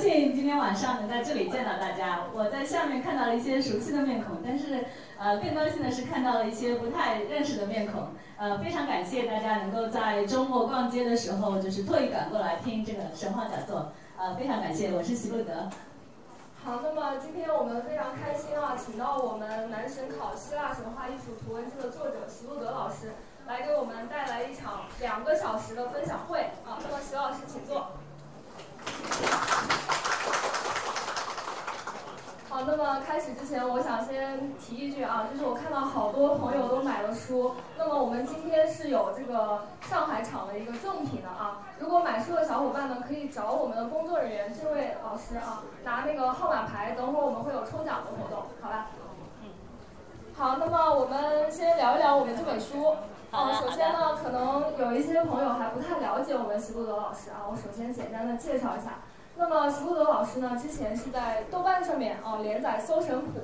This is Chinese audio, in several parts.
幸今天晚上能在这里见到大家。我在下面看到了一些熟悉的面孔，但是呃，更高兴的是看到了一些不太认识的面孔。呃，非常感谢大家能够在周末逛街的时候，就是特意赶过来听这个神话讲座。呃，非常感谢，我是席路德。好，那么今天我们非常开心啊，请到我们男神考希腊神话艺术图文字的作者席路德老师，来给我们带来一场两个小时的分享会啊。那么席老师，请坐。好，那么开始之前，我想先提一句啊，就是我看到好多朋友都买了书，那么我们今天是有这个上海场的一个赠品的啊。如果买书的小伙伴呢，可以找我们的工作人员，这位老师啊，拿那个号码牌，等会儿我们会有抽奖的活动，好吧？嗯。好，那么我们先聊一聊我们这本书。好首先呢，可能有一些朋友还不太了解我们席路德老师啊，我首先简单的介绍一下。那么席路德老师呢，之前是在豆瓣上面啊连载《搜神谱》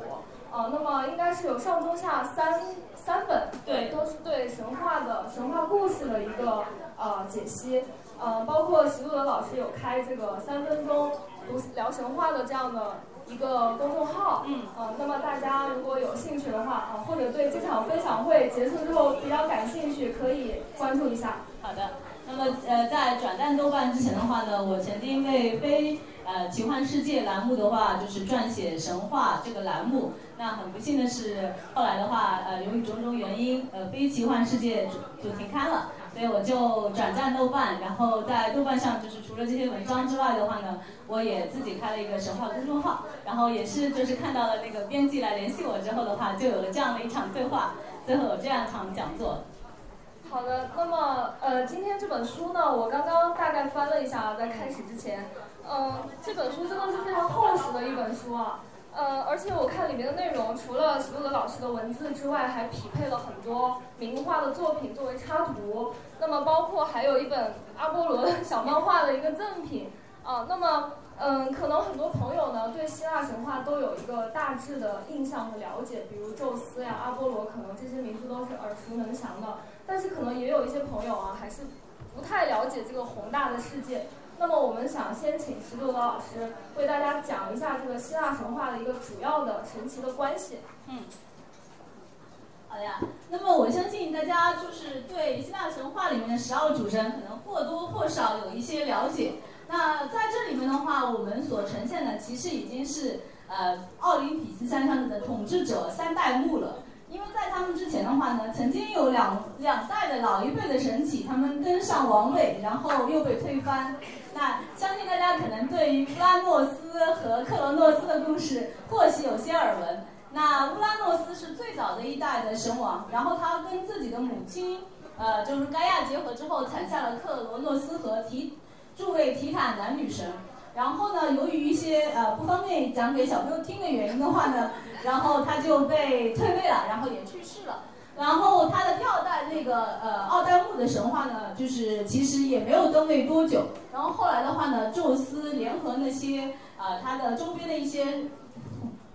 啊，那么应该是有上中下三三本，对，都是对神话的神话故事的一个呃解析，呃，包括席路德老师有开这个三分钟读聊神话的这样的一个公众号，嗯，啊，那么大家如果有兴趣的话啊，或者对这场分享会结束之后比较感兴趣，可以关注一下。好的。那么，呃，在转战豆瓣之前的话呢，我曾经为非呃奇幻世界栏目的话，就是撰写神话这个栏目。那很不幸的是，后来的话，呃，由于种种原因，呃，非奇幻世界就就停刊了。所以我就转战豆瓣，然后在豆瓣上，就是除了这些文章之外的话呢，我也自己开了一个神话公众号。然后也是就是看到了那个编辑来联系我之后的话，就有了这样的一场对话，最后有这样一场讲座。好的，那么呃，今天这本书呢，我刚刚大概翻了一下，在开始之前，嗯，这本书真的是非常厚实的一本书啊，呃，而且我看里面的内容，除了席路德老师的文字之外，还匹配了很多名画的作品作为插图，那么包括还有一本阿波罗的小漫画的一个赠品啊，那么。嗯，可能很多朋友呢对希腊神话都有一个大致的印象和了解，比如宙斯呀、阿波罗，可能这些名字都是耳熟能详的。但是可能也有一些朋友啊，还是不太了解这个宏大的世界。那么我们想先请石路德老师为大家讲一下这个希腊神话的一个主要的神奇的关系。嗯，好呀。那么我相信大家就是对希腊神话里面的十二主神，可能或多或少有一些了解。那在这里面的话，我们所呈现的其实已经是呃奥林匹斯山上的统治者三代目了。因为在他们之前的话呢，曾经有两两代的老一辈的神祇，他们登上王位，然后又被推翻。那相信大家可能对于乌拉诺斯和克罗诺斯的故事或许有些耳闻。那乌拉诺斯是最早的一代的神王，然后他跟自己的母亲，呃，就是盖亚结合之后，产下了克罗诺斯和提。诸位提坦男女神，然后呢，由于一些呃不方便讲给小朋友听的原因的话呢，然后他就被退位了，然后也去世了。然后他的第二代那个呃奥黛木的神话呢，就是其实也没有登位多久。然后后来的话呢，宙斯联合那些呃他的周边的一些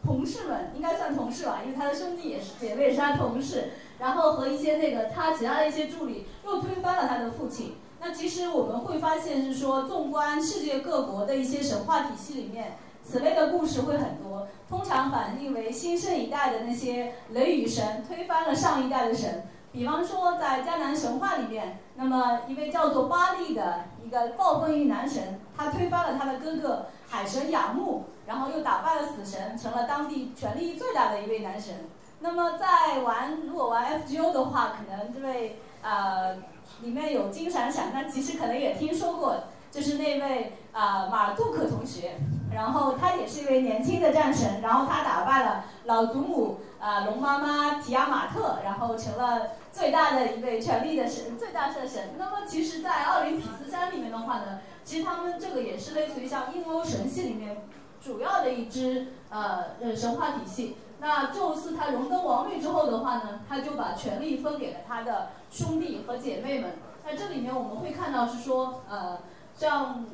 同事们，应该算同事吧，因为他的兄弟也是姐妹也是他同事，然后和一些那个他其他的一些助理，又推翻了他的父亲。那其实我们会发现是说，纵观世界各国的一些神话体系里面，此类的故事会很多。通常反映为新生一代的那些雷雨神推翻了上一代的神。比方说，在迦南神话里面，那么一位叫做巴利的一个暴风雨男神，他推翻了他的哥哥海神雅木，然后又打败了死神，成了当地权力最大的一位男神。那么在玩如果玩 FGO 的话，可能这位呃。里面有金闪闪，但其实可能也听说过，就是那位啊马杜克同学，然后他也是一位年轻的战神，然后他打败了老祖母啊龙妈妈提亚马特，然后成了最大的一位权力的神，最大的神。那么其实，在奥林匹斯山里面的话呢，其实他们这个也是类似于像印欧神系里面主要的一支呃神话体系。那宙斯他荣登王位之后的话呢，他就把权力分给了他的兄弟和姐妹们。那这里面我们会看到是说，呃，像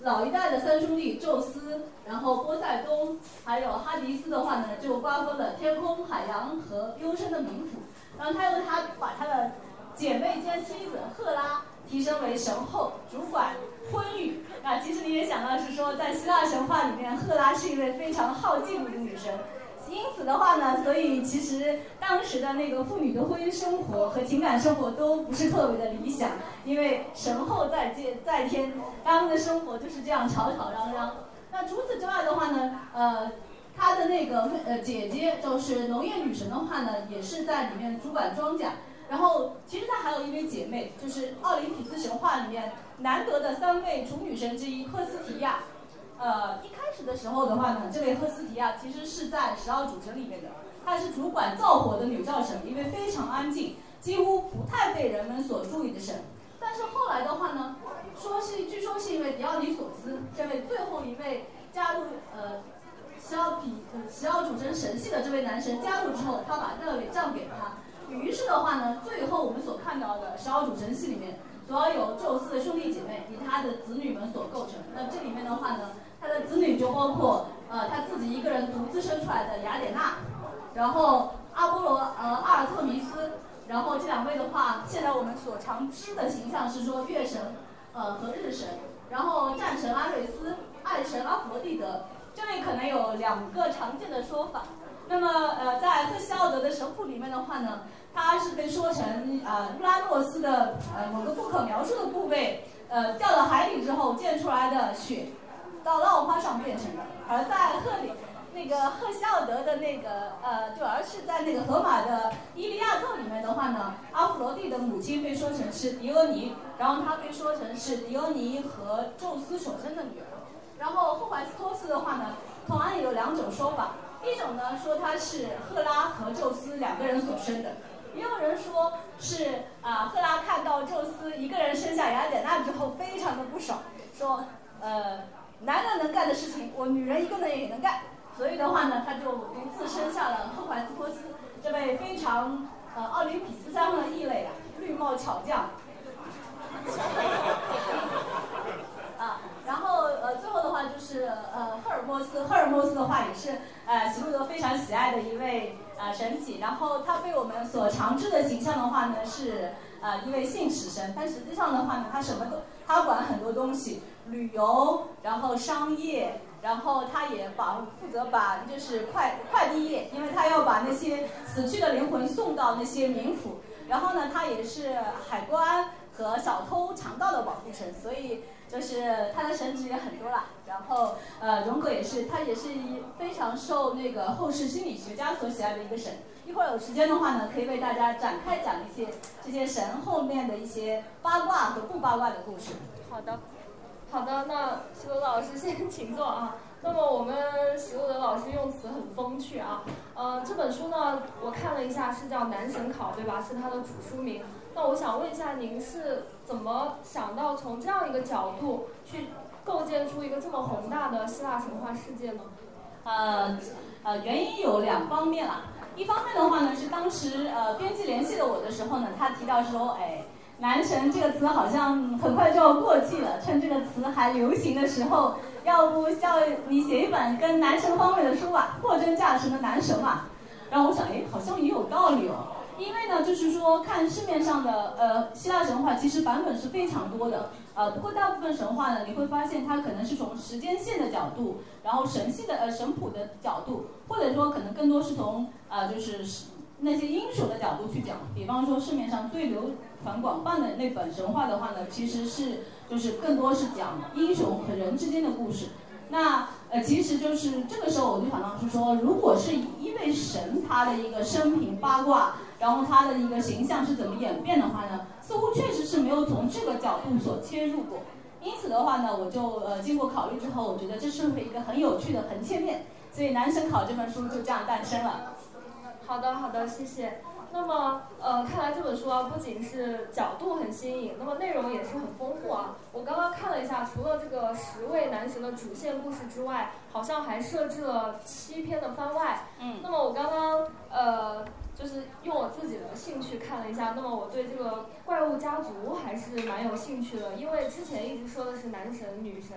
老一代的三兄弟宙斯，然后波塞冬，还有哈迪斯的话呢，就瓜分了天空、海洋和幽深的冥府。然后他他把他的姐妹兼妻子赫拉提升为神后，主管婚育。那其实你也想到是说，在希腊神话里面，赫拉是一位非常好嫉妒的女神。因此的话呢，所以其实当时的那个妇女的婚姻生活和情感生活都不是特别的理想，因为神后在天，在天，他们的生活就是这样吵吵嚷嚷。那除此之外的话呢，呃，她的那个呃姐姐就是农业女神的话呢，也是在里面主管庄稼。然后其实她还有一位姐妹，就是奥林匹斯神话里面难得的三位主女神之一赫斯提亚。呃，一开始的时候的话呢，这位赫斯提亚其实是在十二主神里面的，她是主管造火的女教神，一位非常安静，几乎不太被人们所注意的神。但是后来的话呢，说是据说是因为迪奥尼索斯这位最后一位加入呃十二比十二主神神系的这位男神加入之后，他把这个给让给了他。于是的话呢，最后我们所看到的十二主神系里面，主要有宙斯的兄弟姐妹以他的子女们所构成。那这里面的话呢？他的子女就包括呃他自己一个人独自生出来的雅典娜，然后阿波罗呃阿尔特弥斯，然后这两位的话，现在我们所常知的形象是说月神呃和日神，然后战神阿瑞斯，爱神阿弗洛狄德，这里可能有两个常见的说法。那么呃在赫西奥德的神谱里面的话呢，他是被说成呃乌拉诺斯的呃某个不可描述的部位呃掉到海里之后溅出来的血。到浪花上变成的，而在赫里那个赫西奥德的那个呃，就而是在那个荷马的《伊利亚特》里面的话呢，阿芙罗蒂的母亲被说成是狄俄尼，然后她被说成是狄俄尼和宙斯所生的女儿。然后赫淮斯托斯的话呢，同样有两种说法，一种呢说他是赫拉和宙斯两个人所生的，也有人说是啊赫拉看到宙斯一个人生下雅典娜之后非常的不爽，说呃。男人能干的事情，我女人一个人也能干。所以的话呢，他就独自生下了赫淮斯托斯这位非常呃奥林匹斯山上的异类啊，绿帽巧匠。啊，然后呃最后的话就是呃赫尔墨斯，赫尔墨斯的话也是呃希罗德非常喜爱的一位呃神祇。然后他被我们所常知的形象的话呢是呃一位信使神，但实际上的话呢，他什么都他管很多东西。旅游，然后商业，然后他也把负责把就是快快递业，因为他要把那些死去的灵魂送到那些冥府。然后呢，他也是海关和小偷强盗的保护神，所以就是他的神职也很多啦。然后呃，荣格也是，他也是一非常受那个后世心理学家所喜爱的一个神。一会儿有时间的话呢，可以为大家展开讲一些这些神后面的一些八卦和不八卦的故事。好的。好的，那徐罗德老师先 请坐啊。那么我们徐罗德老师用词很风趣啊。呃，这本书呢，我看了一下，是叫《男神考》，对吧？是它的主书名。那我想问一下，您是怎么想到从这样一个角度去构建出一个这么宏大的希腊神话世界呢？呃呃，原因有两方面啦。一方面的话呢，是当时呃编辑联系了我的时候呢，他提到说，哎。男神这个词好像很快就要过气了，趁这个词还流行的时候，要不叫你写一本跟男神方面的书吧，货真价实的男神嘛。然后我想，哎，好像也有道理哦。因为呢，就是说看市面上的呃希腊神话，其实版本是非常多的。呃，不过大部分神话呢，你会发现它可能是从时间线的角度，然后神系的呃神谱的角度，或者说可能更多是从啊就是那些英雄的角度去讲。比方说市面上最流。传广泛的那本神话的话呢，其实是就是更多是讲英雄和人之间的故事。那呃，其实就是这个时候我就想到是说，如果是因为神他的一个生平八卦，然后他的一个形象是怎么演变的话呢，似乎确实是没有从这个角度所切入过。因此的话呢，我就呃经过考虑之后，我觉得这是一个很有趣的横切面，所以《男神考》这本书就这样诞生了。好的，好的，谢谢。那么，呃，看来这本书啊，不仅是角度很新颖，那么内容也是很丰富啊。我刚刚看了一下，除了这个十位男神的主线故事之外，好像还设置了七篇的番外。嗯。那么我刚刚呃，就是用我自己的兴趣看了一下，那么我对这个怪物家族还是蛮有兴趣的，因为之前一直说的是男神女神，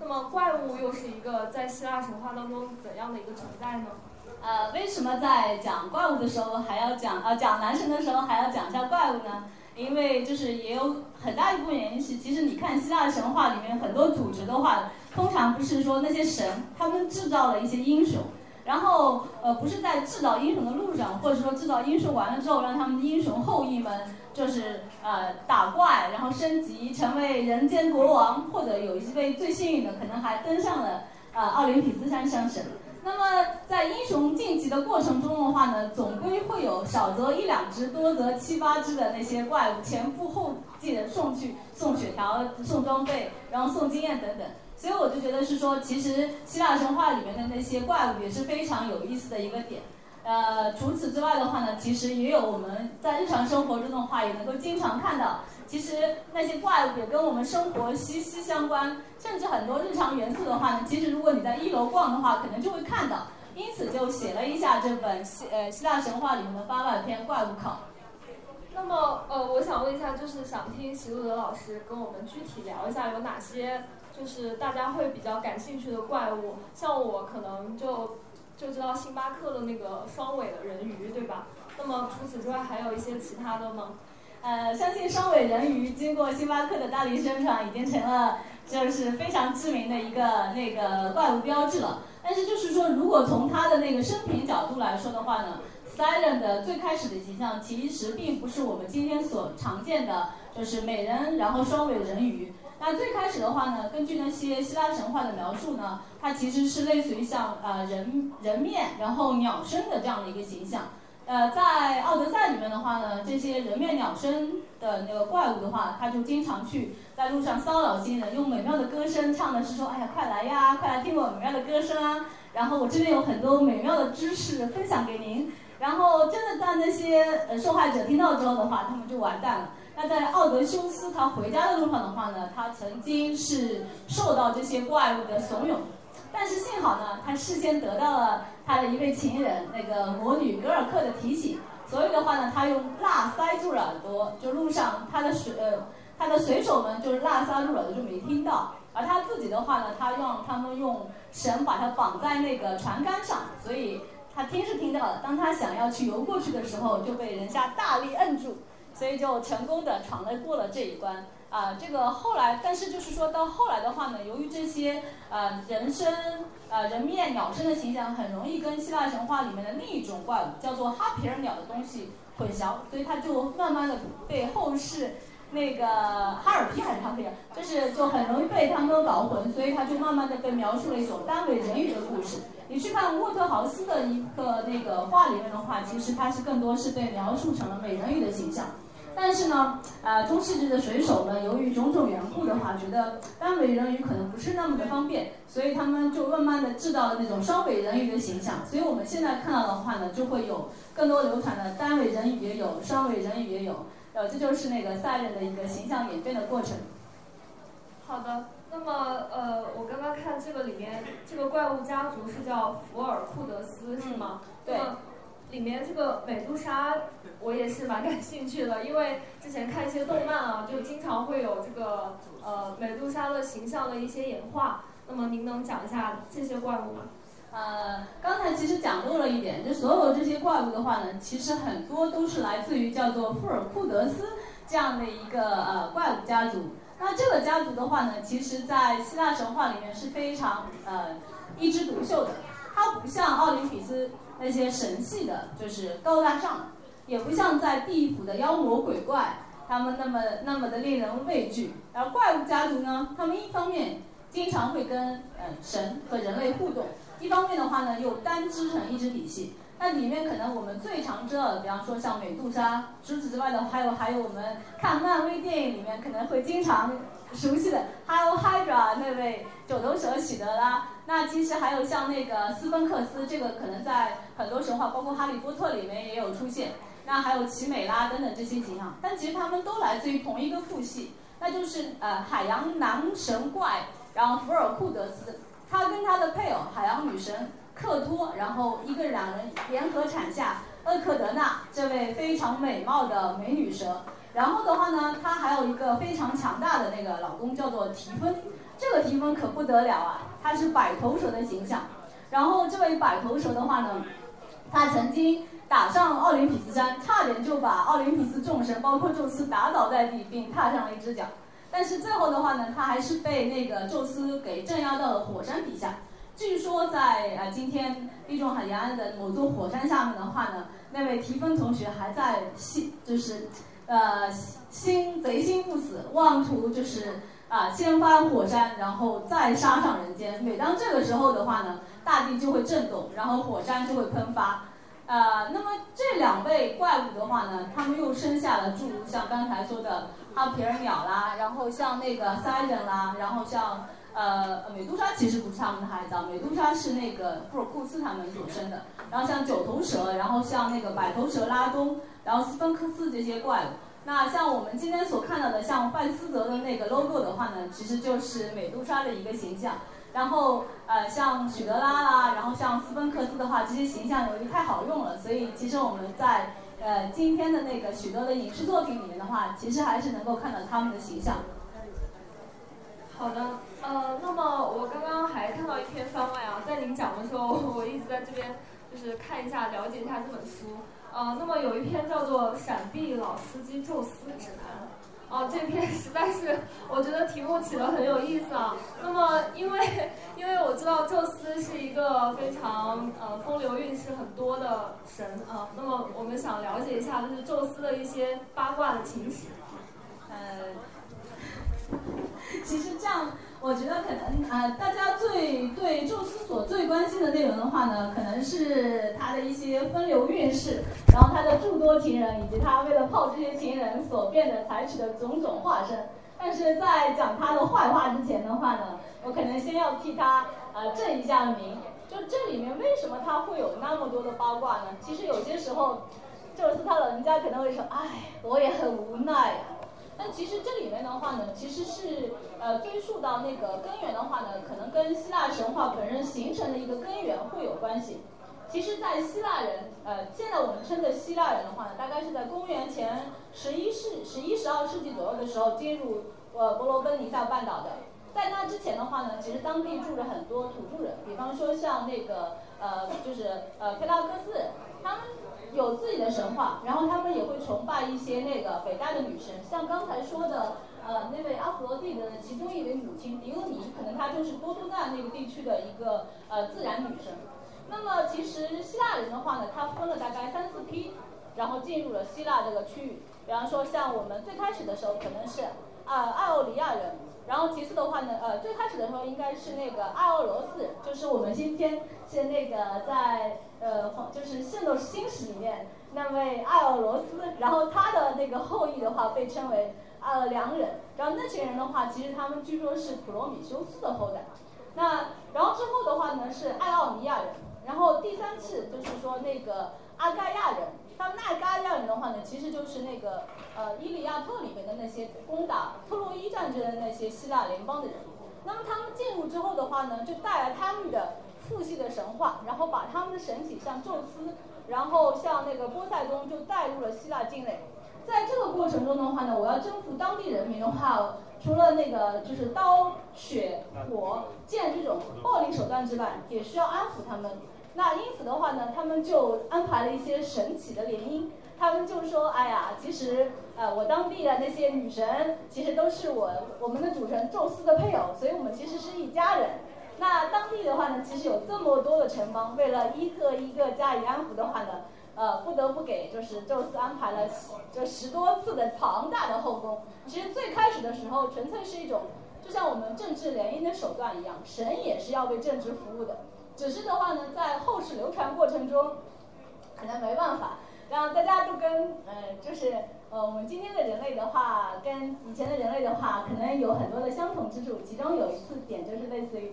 那么怪物又是一个在希腊神话当中怎样的一个存在呢？呃，为什么在讲怪物的时候还要讲呃讲男神的时候还要讲一下怪物呢？因为就是也有很大一部分原因是，其实你看希腊神话里面很多组织的话，通常不是说那些神他们制造了一些英雄，然后呃不是在制造英雄的路上，或者说制造英雄完了之后，让他们的英雄后裔们就是呃打怪，然后升级成为人间国王，或者有一位最幸运的可能还登上了呃奥林匹斯山上神。那么在英雄晋级的过程中的话呢，总归会有少则一两只，多则七八只的那些怪物前赴后继的送去送血条、送装备，然后送经验等等。所以我就觉得是说，其实希腊神话里面的那些怪物也是非常有意思的一个点。呃，除此之外的话呢，其实也有我们在日常生活中的话，也能够经常看到。其实那些怪物也跟我们生活息息相关，甚至很多日常元素的话呢，其实如果你在一楼逛的话，可能就会看到。因此就写了一下这本希呃希腊神话里面的八百篇怪物考。那么呃，我想问一下，就是想听席路德老师跟我们具体聊一下有哪些，就是大家会比较感兴趣的怪物。像我可能就就知道星巴克的那个双尾的人鱼，对吧？那么除此之外，还有一些其他的吗？呃，相信双尾人鱼经过星巴克的大力宣传，已经成了就是非常知名的一个那个怪物标志了。但是就是说，如果从它的那个生平角度来说的话呢，Silent 的最开始的形象其实并不是我们今天所常见的，就是美人然后双尾人鱼。那最开始的话呢，根据那些希腊神话的描述呢，它其实是类似于像呃人人面然后鸟身的这样的一个形象。呃，在奥德赛里面的话呢，这些人面鸟身的那个怪物的话，他就经常去在路上骚扰新人，用美妙的歌声唱的是说，哎呀，快来呀，快来听我美妙的歌声啊！然后我这边有很多美妙的知识分享给您。然后真的在那些呃受害者听到之后的话，他们就完蛋了。那在奥德修斯他回家的路上的话呢，他曾经是受到这些怪物的怂恿。但是幸好呢，他事先得到了他的一位情人那个魔女格尔克的提醒，所以的话呢，他用蜡塞住了耳朵，就路上他的随呃他的随手们就是蜡塞住耳朵就没听到，而他自己的话呢，他让他们用绳把他绑在那个船杆上，所以他听是听到了，当他想要去游过去的时候，就被人家大力摁住，所以就成功的闯了过了这一关。啊，这个后来，但是就是说到后来的话呢，由于这些呃人身、呃人面鸟身的形象很容易跟希腊神话里面的另一种怪物叫做哈皮尔鸟的东西混淆，所以它就慢慢的被后世那个哈尔皮还是哈皮尔，就是就很容易被他们搞混，所以它就慢慢的被描述了一种单尾人鱼的故事。你去看沃特豪斯的一个那个画里面的话，其实它是更多是被描述成了美人鱼的形象。但是呢，呃，中世纪的水手们由于种种缘故的话，觉得单尾人鱼可能不是那么的方便，所以他们就慢慢的制造了那种双尾人鱼的形象。所以我们现在看到的话呢，就会有更多流传的单尾人鱼也有，双尾人鱼也有，呃，这就是那个赛人的一个形象演变的过程。好的，那么呃，我刚刚看这个里面，这个怪物家族是叫福尔库德斯，是吗？对。里面这个美杜莎，我也是蛮感兴趣的，因为之前看一些动漫啊，就经常会有这个呃美杜莎的形象的一些演化。那么您能讲一下这些怪物吗？呃，刚才其实讲漏了一点，就所有这些怪物的话呢，其实很多都是来自于叫做富尔库德斯这样的一个呃怪物家族。那这个家族的话呢，其实在希腊神话里面是非常呃一枝独秀的，它不像奥林匹斯。那些神系的，就是高大上，也不像在地府的妖魔鬼怪，他们那么那么的令人畏惧。而怪物家族呢，他们一方面经常会跟嗯神和人类互动，一方面的话呢又单织成一支体系。那里面可能我们最常知道的，比方说像美杜莎，除此之外的还有还有我们看漫威电影里面可能会经常熟悉的，，Hello Hydra 那位九头蛇喜德拉。那其实还有像那个斯芬克斯，这个可能在很多神话，包括《哈利波特》里面也有出现。那还有奇美拉等等这些形象，但其实他们都来自于同一个父系，那就是呃海洋男神怪，然后福尔库德斯，他跟他的配偶海洋女神克托，然后一个两人联合产下厄克德纳这位非常美貌的美女蛇。然后的话呢，他还有一个非常强大的那个老公叫做提芬。这个提芬可不得了啊，他是百头蛇的形象。然后这位百头蛇的话呢，他曾经打上奥林匹斯山，差点就把奥林匹斯众神，包括宙斯打倒在地，并踏上了一只脚。但是最后的话呢，他还是被那个宙斯给镇压到了火山底下。据说在呃今天地中海沿岸的某座火山下面的话呢，那位提芬同学还在心就是，呃心贼心不死，妄图就是啊掀翻火山，然后再杀上人间。每当这个时候的话呢，大地就会震动，然后火山就会喷发。呃，那么这两位怪物的话呢，他们又生下了诸如像刚才说的。哈皮尔鸟啦，然后像那个塞人啦，然后像呃美杜莎其实不是他们的孩子，美杜莎是那个布尔库斯他们所生的。然后像九头蛇，然后像那个百头蛇拉东，然后斯芬克斯这些怪物。那像我们今天所看到的，像范斯泽的那个 logo 的话呢，其实就是美杜莎的一个形象。然后呃像许德拉啦，然后像斯芬克斯的话，这些形象由于太好用了，所以其实我们在。呃，今天的那个许多的影视作品里面的话，其实还是能够看到他们的形象。好的，呃，那么我刚刚还看到一篇番外啊，在您讲的时候，我一直在这边就是看一下、了解一下这本书。呃，那么有一篇叫做《闪避老司机宙斯指南》。哦，这篇实在是，我觉得题目起得很有意思啊。那么，因为因为我知道宙斯是一个非常呃风流韵事很多的神啊，那么我们想了解一下，就是宙斯的一些八卦的情史。呃，其实这样。我觉得可能呃，大家最对宙斯所最关心的内容的话呢，可能是他的一些风流韵事，然后他的诸多情人，以及他为了泡这些情人所变得采取的种种化身。但是在讲他的坏话之前的话呢，我可能先要替他呃正一下名。就这里面为什么他会有那么多的八卦呢？其实有些时候，宙斯他老人家可能会说，哎，我也很无奈呀。那其实这里面的话呢，其实是呃追溯到那个根源的话呢，可能跟希腊神话本身形成的一个根源会有关系。其实，在希腊人呃，现在我们称的希腊人的话呢，大概是在公元前十一世、十一、十二世纪左右的时候进入呃伯罗奔尼撒半岛的。在那之前的话呢，其实当地住着很多土著人，比方说像那个呃，就是呃佩拉克斯，他们。有自己的神话，然后他们也会崇拜一些那个伟大的女神，像刚才说的，呃，那位阿佛罗蒂的其中一位母亲狄俄尼，可能她就是多多纳那个地区的一个呃自然女神。那么其实希腊人的话呢，他分了大概三四批，然后进入了希腊这个区域。比方说像我们最开始的时候可能是啊艾奥里亚人，然后其次的话呢，呃最开始的时候应该是那个艾奥罗斯，就是我们今天是那个在。呃，就是《圣斗士星矢》里面那位艾尔罗斯，然后他的那个后裔的话被称为呃良人，然后那群人的话，其实他们据说是普罗米修斯的后代。那然后之后的话呢是艾奥尼亚人，然后第三次就是说那个阿盖亚人，他们那阿盖亚人的话呢，其实就是那个呃《伊利亚特》里面的那些攻打特洛伊战争的那些希腊联邦的人。那么他们进入之后的话呢，就带来他们的。父系的神话，然后把他们的神体像宙斯，然后像那个波塞冬就带入了希腊境内。在这个过程中的话呢，我要征服当地人民的话，除了那个就是刀、血、火、剑这种暴力手段之外，也需要安抚他们。那因此的话呢，他们就安排了一些神奇的联姻。他们就说：“哎呀，其实呃，我当地的那些女神，其实都是我我们的主神宙斯的配偶，所以我们其实是一家人。”那当地的话呢，其实有这么多的城邦，为了一个一个加以安抚的话呢，呃，不得不给就是宙斯安排了这十多次的庞大的后宫。其实最开始的时候，纯粹是一种就像我们政治联姻的手段一样，神也是要为政治服务的。只是的话呢，在后世流传过程中，可能没办法，然后大家都跟呃，就是呃，我们今天的人类的话，跟以前的人类的话，可能有很多的相同之处。其中有一次点就是类似于。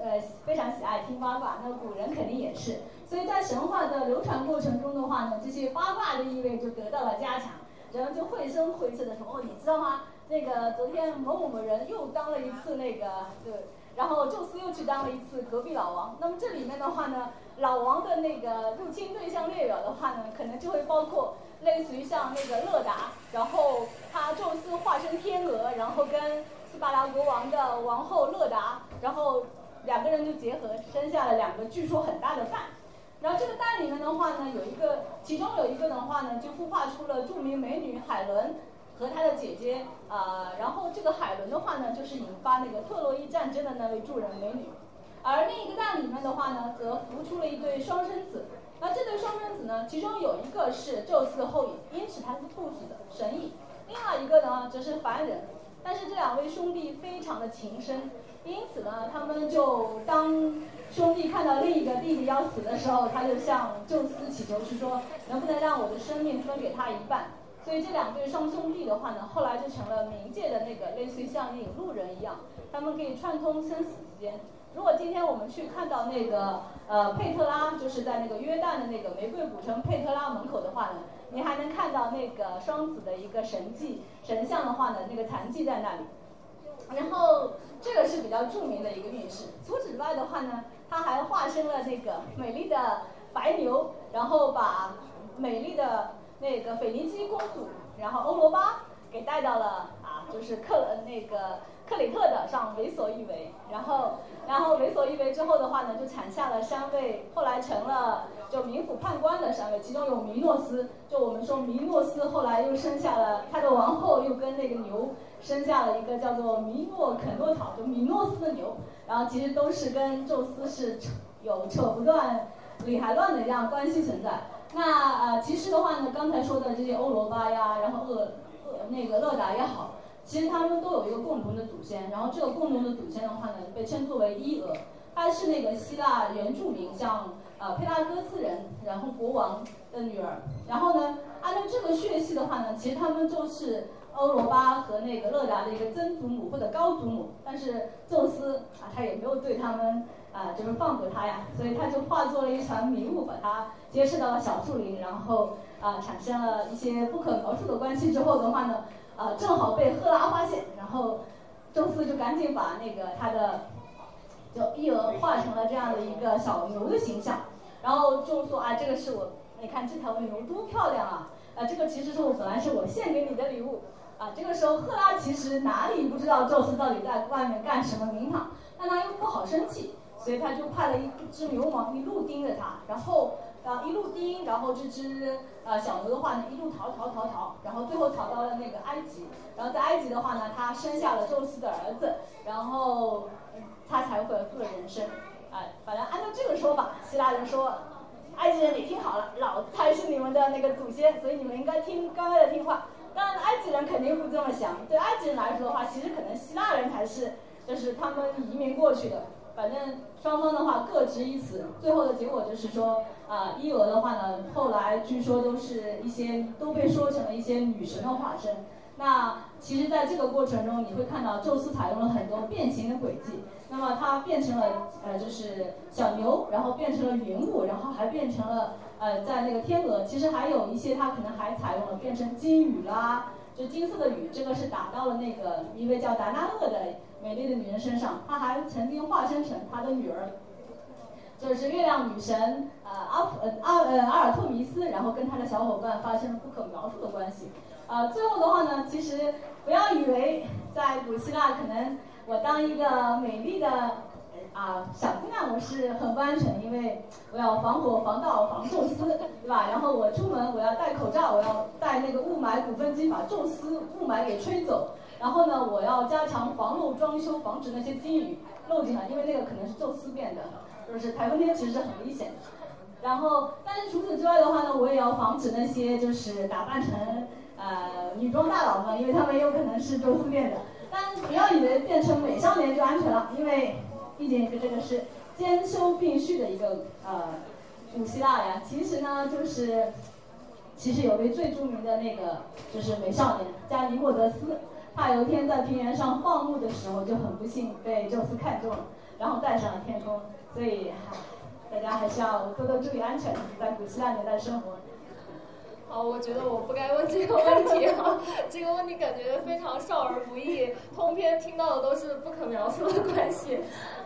呃，非常喜爱听八卦，那古人肯定也是，所以在神话的流传过程中的话呢，这些八卦的意味就得到了加强，人们就绘声绘色的说，哦，你知道吗？那个昨天某某某人又当了一次那个，对，然后宙斯又去当了一次隔壁老王。那么这里面的话呢，老王的那个入侵对象列表的话呢，可能就会包括类似于像那个勒达，然后他宙斯化身天鹅，然后跟斯巴达国王的王后勒达，然后。两个人就结合，生下了两个据说很大的蛋。然后这个蛋里面的话呢，有一个，其中有一个的话呢，就孵化出了著名美女海伦和她的姐姐啊。然后这个海伦的话呢，就是引发那个特洛伊战争的那位助人美女。而另一个蛋里面的话呢，则孵出了一对双生子。那这对双生子呢，其中有一个是宙斯的后裔，因此他是不死的神裔；另外一个呢，则是凡人。但是这两位兄弟非常的情深，因此呢，他们就当兄弟看到另一个弟弟要死的时候，他就向宙斯祈求，是说能不能让我的生命分给他一半。所以这两对双兄弟的话呢，后来就成了冥界的那个类似于像引路人一样，他们可以串通生死之间。如果今天我们去看到那个呃佩特拉，就是在那个约旦的那个玫瑰古城佩特拉门口的话呢。你还能看到那个双子的一个神迹神像的话呢，那个残迹在那里。然后这个是比较著名的一个运势。除此之外的话呢，他还化身了那个美丽的白牛，然后把美丽的那个腓尼基公主，然后欧罗巴给带到了啊，就是克那个克里特的上为所欲为。然后然后为所欲为之后的话呢，就产下了三位，后来成了。就冥府判官的三位，其中有弥诺斯。就我们说，弥诺斯后来又生下了他的王后，又跟那个牛生下了一个叫做弥诺肯诺草，就弥诺斯的牛。然后其实都是跟宙斯是有扯不断、理还乱的这样关系存在。那呃，其实的话呢，刚才说的这些欧罗巴呀，然后厄厄那个勒达也好，其实他们都有一个共同的祖先。然后这个共同的祖先的话呢，被称作为伊俄，他是那个希腊原住民，像。呃，佩拉戈斯人，然后国王的女儿，然后呢，按照这个血系的话呢，其实他们就是欧罗巴和那个勒达的一个曾祖母或者高祖母，但是宙斯啊，他也没有对他们啊，就是放过他呀，所以他就化作了一团迷雾，把他接射到了小树林，然后啊，产生了一些不可描述的关系之后的话呢，呃，正好被赫拉发现，然后宙斯就赶紧把那个他的。就一鹅画成了这样的一个小牛的形象，然后就说啊，这个是我，你看这条牛多漂亮啊！啊，这个其实是我本来是我献给你的礼物啊。这个时候赫拉其实哪里不知道宙斯到底在外面干什么名堂，但他又不好生气，所以他就派了一只牛氓一路盯着他，然后啊一路盯，然后这只呃小牛的话呢一路逃逃逃逃，然后最后逃到了那个埃及，然后在埃及的话呢，他生下了宙斯的儿子，然后。他才恢复了人生，哎，反正按照这个说法，希腊人说，埃及人你听好了，老子才是你们的那个祖先，所以你们应该听乖乖的听话。当然，埃及人肯定不这么想，对埃及人来说的话，其实可能希腊人才是，就是他们移民过去的。反正双方的话各执一词，最后的结果就是说，啊，伊俄的话呢，后来据说都是一些都被说成了一些女神的化身。那其实，在这个过程中，你会看到宙斯采用了很多变形的轨迹。那么它变成了呃，就是小牛，然后变成了云雾，然后还变成了呃，在那个天鹅。其实还有一些，它可能还采用了变成金羽啦，就金色的羽。这个是打到了那个一位叫达那厄的美丽的女人身上。她还曾经化身成她的女儿，就是月亮女神呃阿呃阿呃阿尔特弥斯，然后跟她的小伙伴发生了不可描述的关系。呃，最后的话呢，其实不要以为在古希腊可能。我当一个美丽的啊小姑娘，我是很不安全，因为我要防火、防盗、防宙斯，对吧？然后我出门我要戴口罩，我要戴那个雾霾鼓风机把宙斯雾霾给吹走。然后呢，我要加强防漏装修，防止那些金鱼漏进来，因为那个可能是宙斯变的，就是台风天其实是很危险的。然后，但是除此之外的话呢，我也要防止那些就是打扮成呃女装大佬们，因为他们有可能是宙斯变的。但不要以为变成美少年就安全了，因为毕竟这个是兼修并蓄的一个呃古希腊呀。其实呢，就是其实有位最著名的那个就是美少年加尼莫德斯，他有一天在平原上放牧的时候就很不幸被宙斯看中了，然后带上了天空。所以大家还是要多多注意安全，在古希腊年代生活。好，我觉得我不该问这个问题啊，这个问题感觉非常少儿不宜，通篇听到的都是不可描述的关系。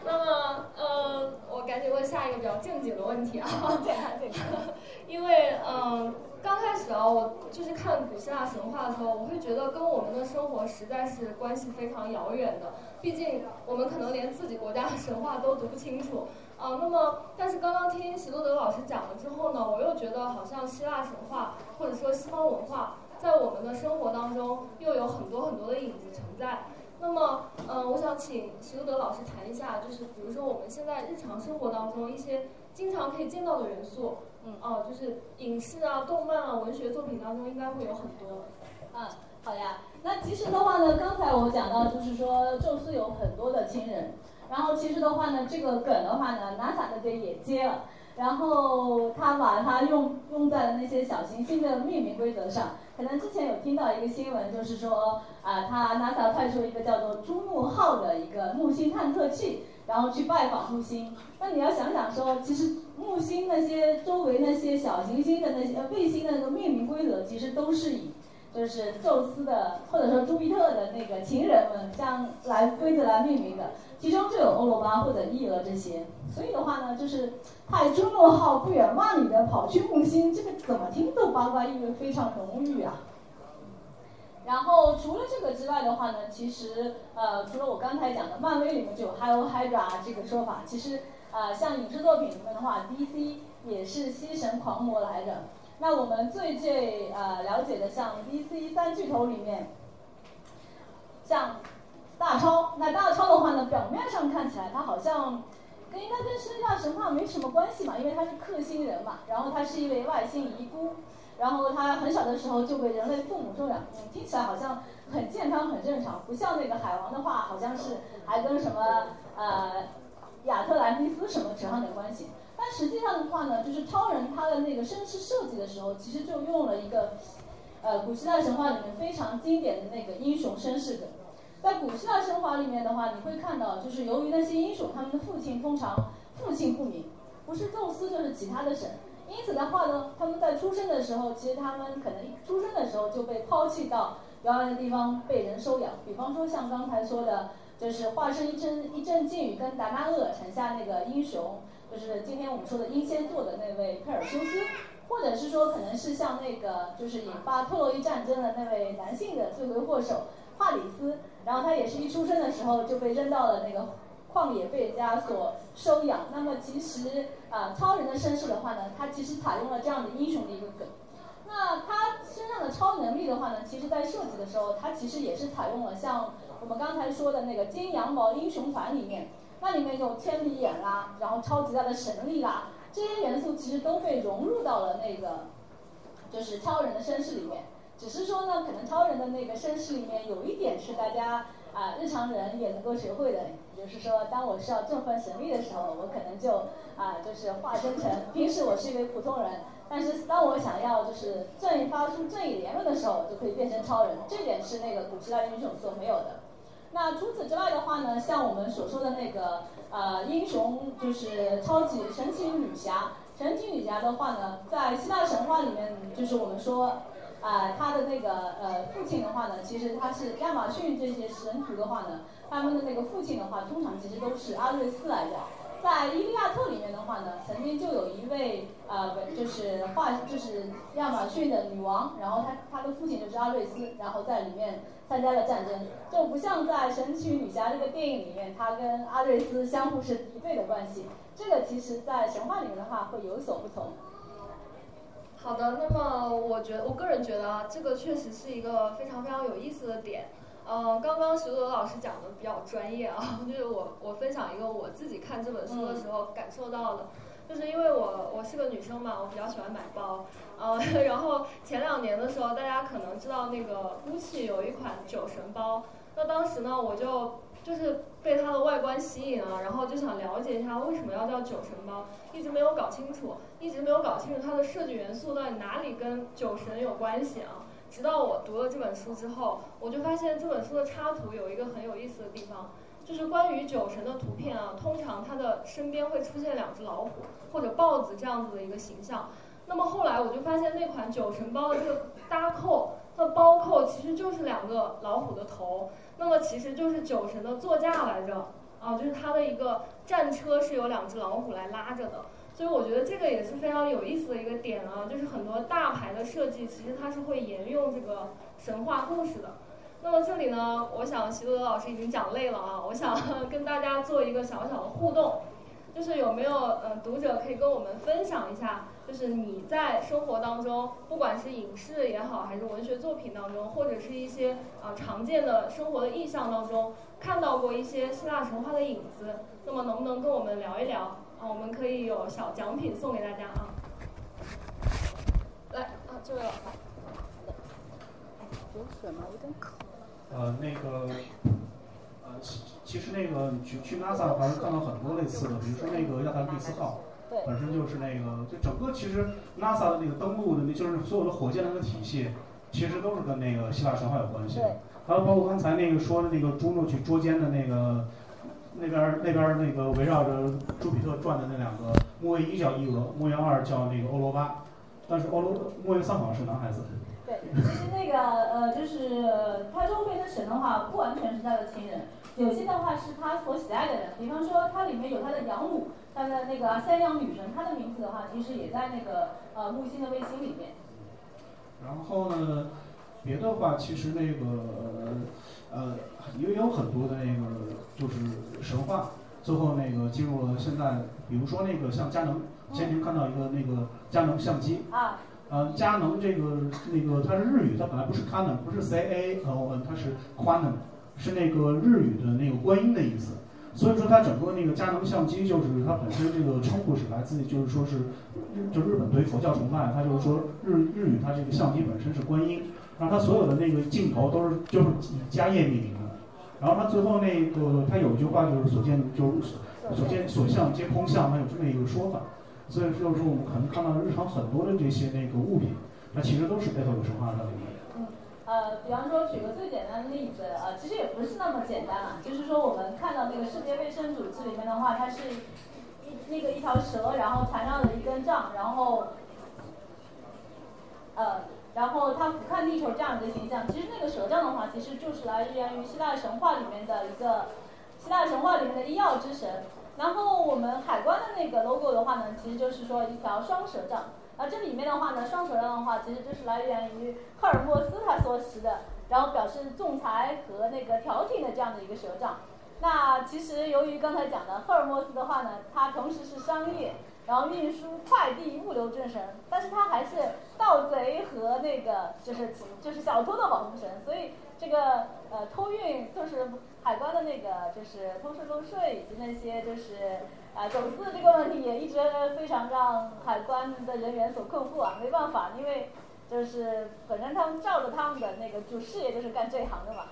那么，呃，我赶紧问下一个比较正经的问题啊，健康健康。因为，嗯，刚开始啊，我就是看古希腊神话的时候，我会觉得跟我们的生活实在是关系非常遥远的，毕竟我们可能连自己国家的神话都读不清楚。啊，那么但是刚刚听席洛德老师讲了之后呢，我又觉得好像希腊神话或者说西方文化在我们的生活当中又有很多很多的影子存在。那么，嗯，我想请席洛德老师谈一下，就是比如说我们现在日常生活当中一些经常可以见到的元素，嗯，哦，就是影视啊、动漫啊、文学作品当中应该会有很多。嗯，好呀。那其实的话呢，刚才我讲到就是说，宙斯有很多的亲人。然后其实的话呢，这个梗的话呢，NASA 那边也接了，然后他把它用用在了那些小行星的命名规则上。可能之前有听到一个新闻，就是说啊，他 NASA 派出一个叫做朱木号的一个木星探测器，然后去拜访木星。那你要想想说，其实木星那些周围那些小行星的那些卫星的那个命名规则，其实都是以。就是宙斯的，或者说朱庇特的那个情人们这样来规则来命名的，其中就有欧罗巴或者伊俄这些。所以的话呢，就是派朱诺号不远万里的跑去木星，这个怎么听都八卦意味非常浓郁啊。然后除了这个之外的话呢，其实呃，除了我刚才讲的，漫威里面就有 Hell Hydra 这个说法。其实呃，像影视作品里面的话，DC 也是吸神狂魔来着。那我们最最呃了解的，像 DC 三巨头里面，像大超，那大超的话呢，表面上看起来他好像跟应该跟希腊神话没什么关系嘛，因为他是克星人嘛，然后他是一位外星遗孤，然后他很小的时候就被人类父母收养，听起来好像很健康很正常，不像那个海王的话，好像是还跟什么呃亚特兰蒂斯什么扯上点关系。但实际上的话呢，就是超人他的那个身世设计的时候，其实就用了一个，呃，古希腊神话里面非常经典的那个英雄身世的。在古希腊神话里面的话，你会看到，就是由于那些英雄他们的父亲通常父亲不明，不是宙斯就是其他的神，因此的话呢，他们在出生的时候，其实他们可能出生的时候就被抛弃到遥远的地方被人收养。比方说像刚才说的，就是化身一阵一阵劲雨跟达那厄产下那个英雄。就是今天我们说的英仙座的那位佩尔修斯，或者是说可能是像那个就是引发特洛伊战争的那位男性的罪魁祸首帕里斯，然后他也是一出生的时候就被扔到了那个旷野被人家所收养。那么其实啊，超人的身世的话呢，他其实采用了这样的英雄的一个梗。那他身上的超能力的话呢，其实在设计的时候，他其实也是采用了像我们刚才说的那个金羊毛英雄团里面。那里面有千里眼啦，然后超级大的神力啦，这些元素其实都被融入到了那个，就是超人的身世里面。只是说呢，可能超人的那个身世里面有一点是大家啊日常人也能够学会的，就是说，当我需要振奋神力的时候，我可能就啊就是化身成平时我是一位普通人，但是当我想要就是正义发出正义言论的时候，就可以变成超人。这点是那个古希腊英雄所没有的。那除此之外的话呢，像我们所说的那个呃英雄，就是超级神奇女侠。神奇女侠的话呢，在希腊神话里面，就是我们说，啊，她的那个呃父亲的话呢，其实他是亚马逊这些神族的话呢，他们的那个父亲的话，通常其实都是阿瑞斯来的。在《伊利亚特》里面的话呢，曾经就有一位呃，就是画，就是亚马逊的女王，然后她她的父亲就是阿瑞斯，然后在里面参加了战争，就不像在《神奇女侠》这个电影里面，她跟阿瑞斯相互是敌对的关系。这个其实，在神话里面的话会有所不同。好的，那么我觉，我个人觉得啊，这个确实是一个非常非常有意思的点。嗯，刚刚徐德老师讲的比较专业啊，就是我我分享一个我自己看这本书的时候感受到的，就是因为我我是个女生嘛，我比较喜欢买包，呃，然后前两年的时候，大家可能知道那个 GUCCI 有一款酒神包，那当时呢，我就就是被它的外观吸引了，然后就想了解一下为什么要叫酒神包，一直没有搞清楚，一直没有搞清楚它的设计元素到底哪里跟酒神有关系啊。直到我读了这本书之后，我就发现这本书的插图有一个很有意思的地方，就是关于酒神的图片啊，通常他的身边会出现两只老虎或者豹子这样子的一个形象。那么后来我就发现那款酒神包的这个搭扣，它的包扣其实就是两个老虎的头，那么其实就是酒神的座驾来着啊，就是它的一个战车是有两只老虎来拉着的。所以我觉得这个也是非常有意思的一个点啊，就是很多大牌的设计其实它是会沿用这个神话故事的。那么这里呢，我想习多德老师已经讲累了啊，我想 跟大家做一个小小的互动。就是有没有呃读者可以跟我们分享一下，就是你在生活当中，不管是影视也好，还是文学作品当中，或者是一些啊常见的生活的意象当中，看到过一些希腊神话的影子。那么能不能跟我们聊一聊？啊，我们可以有小奖品送给大家啊。来啊，这位老师。有水吗？有点渴。呃，那个，呃，其其实那个去去 NASA 还是看到很多类似的，比如说那个亚特兰蒂斯号，本身就是那个，就整个其实 NASA 的那个登陆的那，就是所有的火箭的那个体系，其实都是跟那个希腊神话有关系。还有包括刚才那个说的那个朱诺去捉奸的那个，那边那边那个围绕着朱比特转的那两个，木卫一叫伊俄，木卫二叫那个欧罗巴，但是欧罗木卫三好像是男孩子。对，其实那个呃，就是他周边的神的话，不完全是他的亲人，有些的话是他所喜爱的人。比方说，它里面有他的养母，他的那个三养女神，她的名字的话，其实也在那个呃木星的卫星里面。然后呢，别的话，其实那个呃，也有很多的那个就是神话，最后那个进入了现在，比如说那个像佳能，前天看到一个那个佳能相机。啊。呃，佳能这个那个它是日语，它本来不是 Canon，不是 C A O 它是 Canon，是那个日语的那个观音的意思。所以说它整个那个佳能相机就是它本身这个称呼是来自，就是说是就日本对佛教崇拜，它就是说日日语它这个相机本身是观音，然后它所有的那个镜头都是就是以迦叶命名的。然后它最后那个它有一句话就是所见就是所见所相皆空相，它有这么一个说法。所以就是说，我们可能看到日常很多的这些那个物品，它其实都是背后有神话在里面。嗯，呃，比方说举个最简单的例子，呃，其实也不是那么简单啊。就是说，我们看到那个世界卫生组织里面的话，它是一那个一条蛇，然后缠绕着一根杖，然后，呃，然后它俯瞰地球这样一个形象。其实那个蛇杖的话，其实就是来源于希腊神话里面的一个希腊神话里面的医药之神。然后我们海关的那个 logo 的话呢，其实就是说一条双蛇杖。然后这里面的话呢，双蛇杖的话，其实就是来源于赫尔墨斯他所持的，然后表示仲裁和那个调停的这样的一个蛇杖。那其实由于刚才讲的赫尔墨斯的话呢，他同时是商业，然后运输快递物流之神，但是他还是盗贼和那个就是就是小偷的保护神，所以这个呃偷运就是。海关的那个就是偷税漏税以及那些就是啊走私这个问题也一直非常让海关的人员所困惑啊，没办法，因为就是本身他们照着他们的那个主事业就是干这一行的嘛。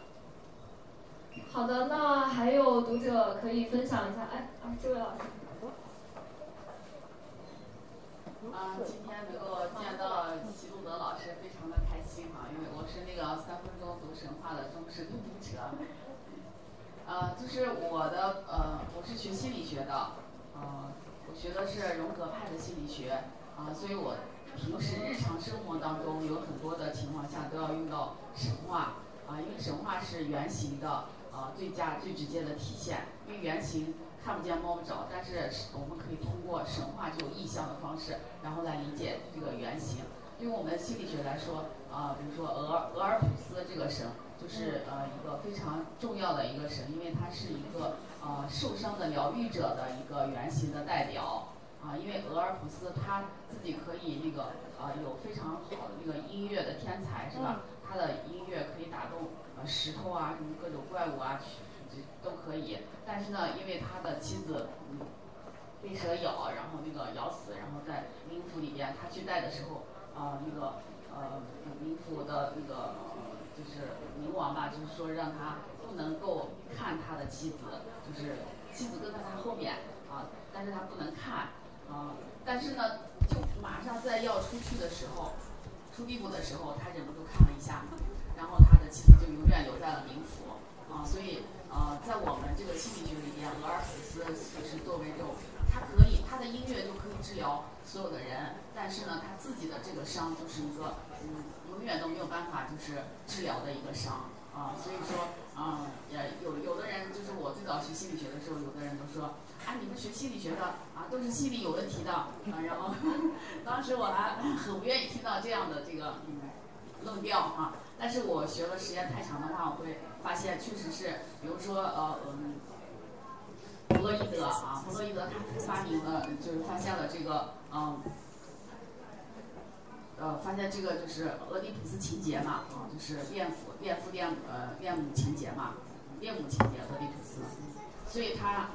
好的，那还有读者可以分享一下，哎，啊，这位老师。啊，今天能够见到齐路德老师，非常的开心哈，因为我是那个三分钟读神话的忠实读者。呃，就是我的呃，我是学心理学的，呃，我学的是荣格派的心理学，啊，所以我平时日常生活当中有很多的情况下都要用到神话，啊，因为神话是原型的，呃，最佳最直接的体现，因为原型看不见摸不着，但是我们可以通过神话这种意象的方式，然后来理解这个原型。对于我们心理学来说，啊，比如说俄俄尔普斯这个神。就是呃一个非常重要的一个神，因为他是一个呃受伤的疗愈者的一个原型的代表啊。因为俄尔普斯他自己可以那个呃有非常好的那个音乐的天才是吧？他的音乐可以打动呃石头啊什么各种怪物啊，都可以。但是呢，因为他的妻子被蛇咬，然后那个咬死，然后在冥府里边，他去带的时候啊那个呃冥府的那个。就是冥王吧，就是说让他不能够看他的妻子，就是妻子跟在他后面啊，但是他不能看啊，但是呢，就马上在要出去的时候，出地府的时候，他忍不住看了一下，然后他的妻子就永远留在了冥府啊，所以呃，在我们这个心理学里边，俄尔普斯就是作为这种，他可以他的音乐就可以治疗所有的人，但是呢，他自己的这个伤就是一个嗯。永远都没有办法，就是治疗的一个伤啊，所以说，啊，也有有的人就是我最早学心理学的时候，有的人都说，啊，你们学心理学的啊，都是心理有问题的啊，然后当时我还很不愿意听到这样的这个嗯论调啊，但是我学了时间太长的话，我会发现确实是，比如说呃嗯，弗洛伊德啊，弗洛伊德他发明了，就是发现了这个，嗯，呃，发现这个就是俄狄浦斯情节嘛，啊，就是恋父恋父恋呃恋母情节嘛，恋母情节俄狄浦斯，所以他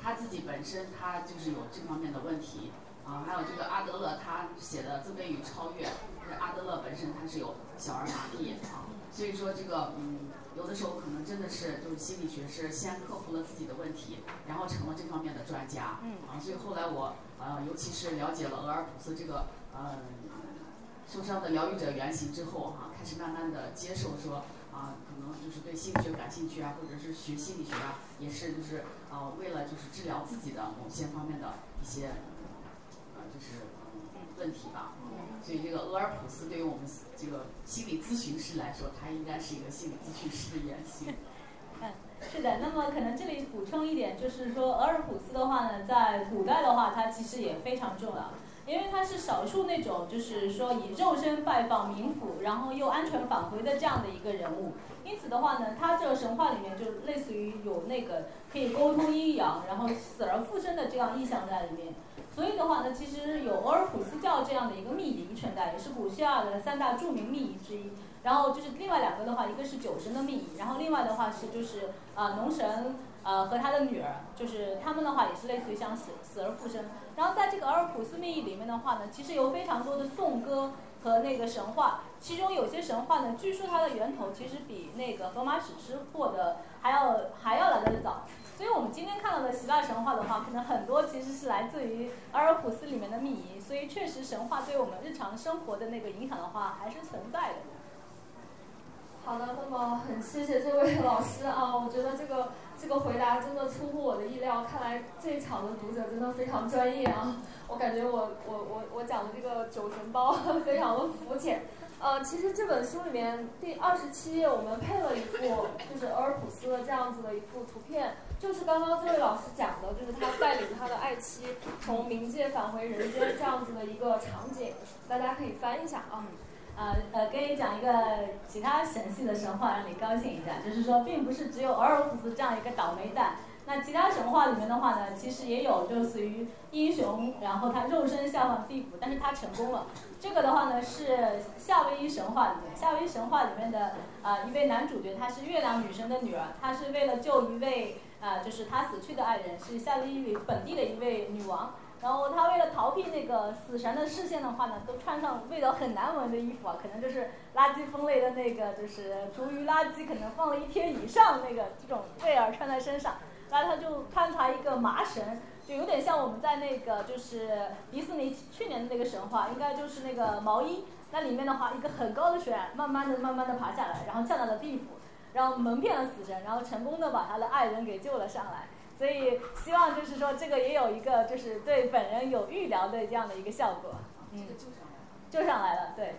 他自己本身他就是有这方面的问题。啊，还有这个阿德勒他写的《自卑与超越》，就是阿德勒本身他是有小儿麻痹啊，所以说这个嗯，有的时候可能真的是就是心理学是先克服了自己的问题，然后成了这方面的专家，啊，所以后来我呃，尤其是了解了俄尔普斯这个呃受伤的疗愈者原型之后哈，开始慢慢的接受说啊，可能就是对心理学感兴趣啊，或者是学心理学啊，也是就是呃为了就是治疗自己的某些方面的一些呃。就是问题吧，所以这个俄尔普斯对于我们这个心理咨询师来说，他应该是一个心理咨询师的原型。嗯，是的。那么可能这里补充一点，就是说俄尔普斯的话呢，在古代的话，他其实也非常重要，因为他是少数那种就是说以肉身拜访冥府，然后又安全返回的这样的一个人物。因此的话呢，他这个神话里面就类似于有那个可以沟通阴阳，然后死而复生的这样意象在里面。所以的话呢，其实有俄尔普斯教这样的一个秘仪存在，也是古希腊的三大著名秘仪之一。然后就是另外两个的话，一个是酒神的秘仪，然后另外的话是就是呃农神呃和他的女儿，就是他们的话也是类似于像死死而复生。然后在这个阿尔普斯秘仪里面的话呢，其实有非常多的颂歌和那个神话，其中有些神话呢，据说它的源头其实比那个荷马史诗获得还要还要来得早。所以我们今天看到的希腊神话的话，可能很多其实是来自于阿尔普斯里面的秘仪，所以确实神话对我们日常生活的那个影响的话，还是存在的。好的，那么很谢谢这位老师啊，我觉得这个这个回答真的出乎我的意料，看来这一场的读者真的非常专业啊，我感觉我我我我讲的这个酒神包 非常的肤浅。呃，其实这本书里面第二十七页，我们配了一幅就是俄尔普斯的这样子的一幅图片，就是刚刚这位老师讲的，就是他带领他的爱妻从冥界返回人间这样子的一个场景，大家可以翻一下啊。呃呃，给你讲一个其他神系的神话，让你高兴一下，就是说，并不是只有俄尔普斯这样一个倒霉蛋。那其他神话里面的话呢，其实也有，就属于英雄，然后他肉身下凡地府，但是他成功了。这个的话呢，是夏威夷神话里面，夏威夷神话里面的啊一位男主角，他是月亮女神的女儿，他是为了救一位啊，就是他死去的爱人，是夏威夷本地的一位女王。然后他为了逃避那个死神的视线的话呢，都穿上味道很难闻的衣服啊，可能就是垃圾分类的那个，就是厨余垃圾，可能放了一天以上那个这种味儿穿在身上。然后他就穿插一个麻绳，就有点像我们在那个就是迪士尼去年的那个神话，应该就是那个毛衣。那里面的话，一个很高的悬崖，慢慢的、慢慢的爬下来，然后降到了地府，然后蒙骗了死神，然后成功的把他的爱人给救了上来。所以希望就是说，这个也有一个就是对本人有预疗的这样的一个效果。嗯，救上来了，对。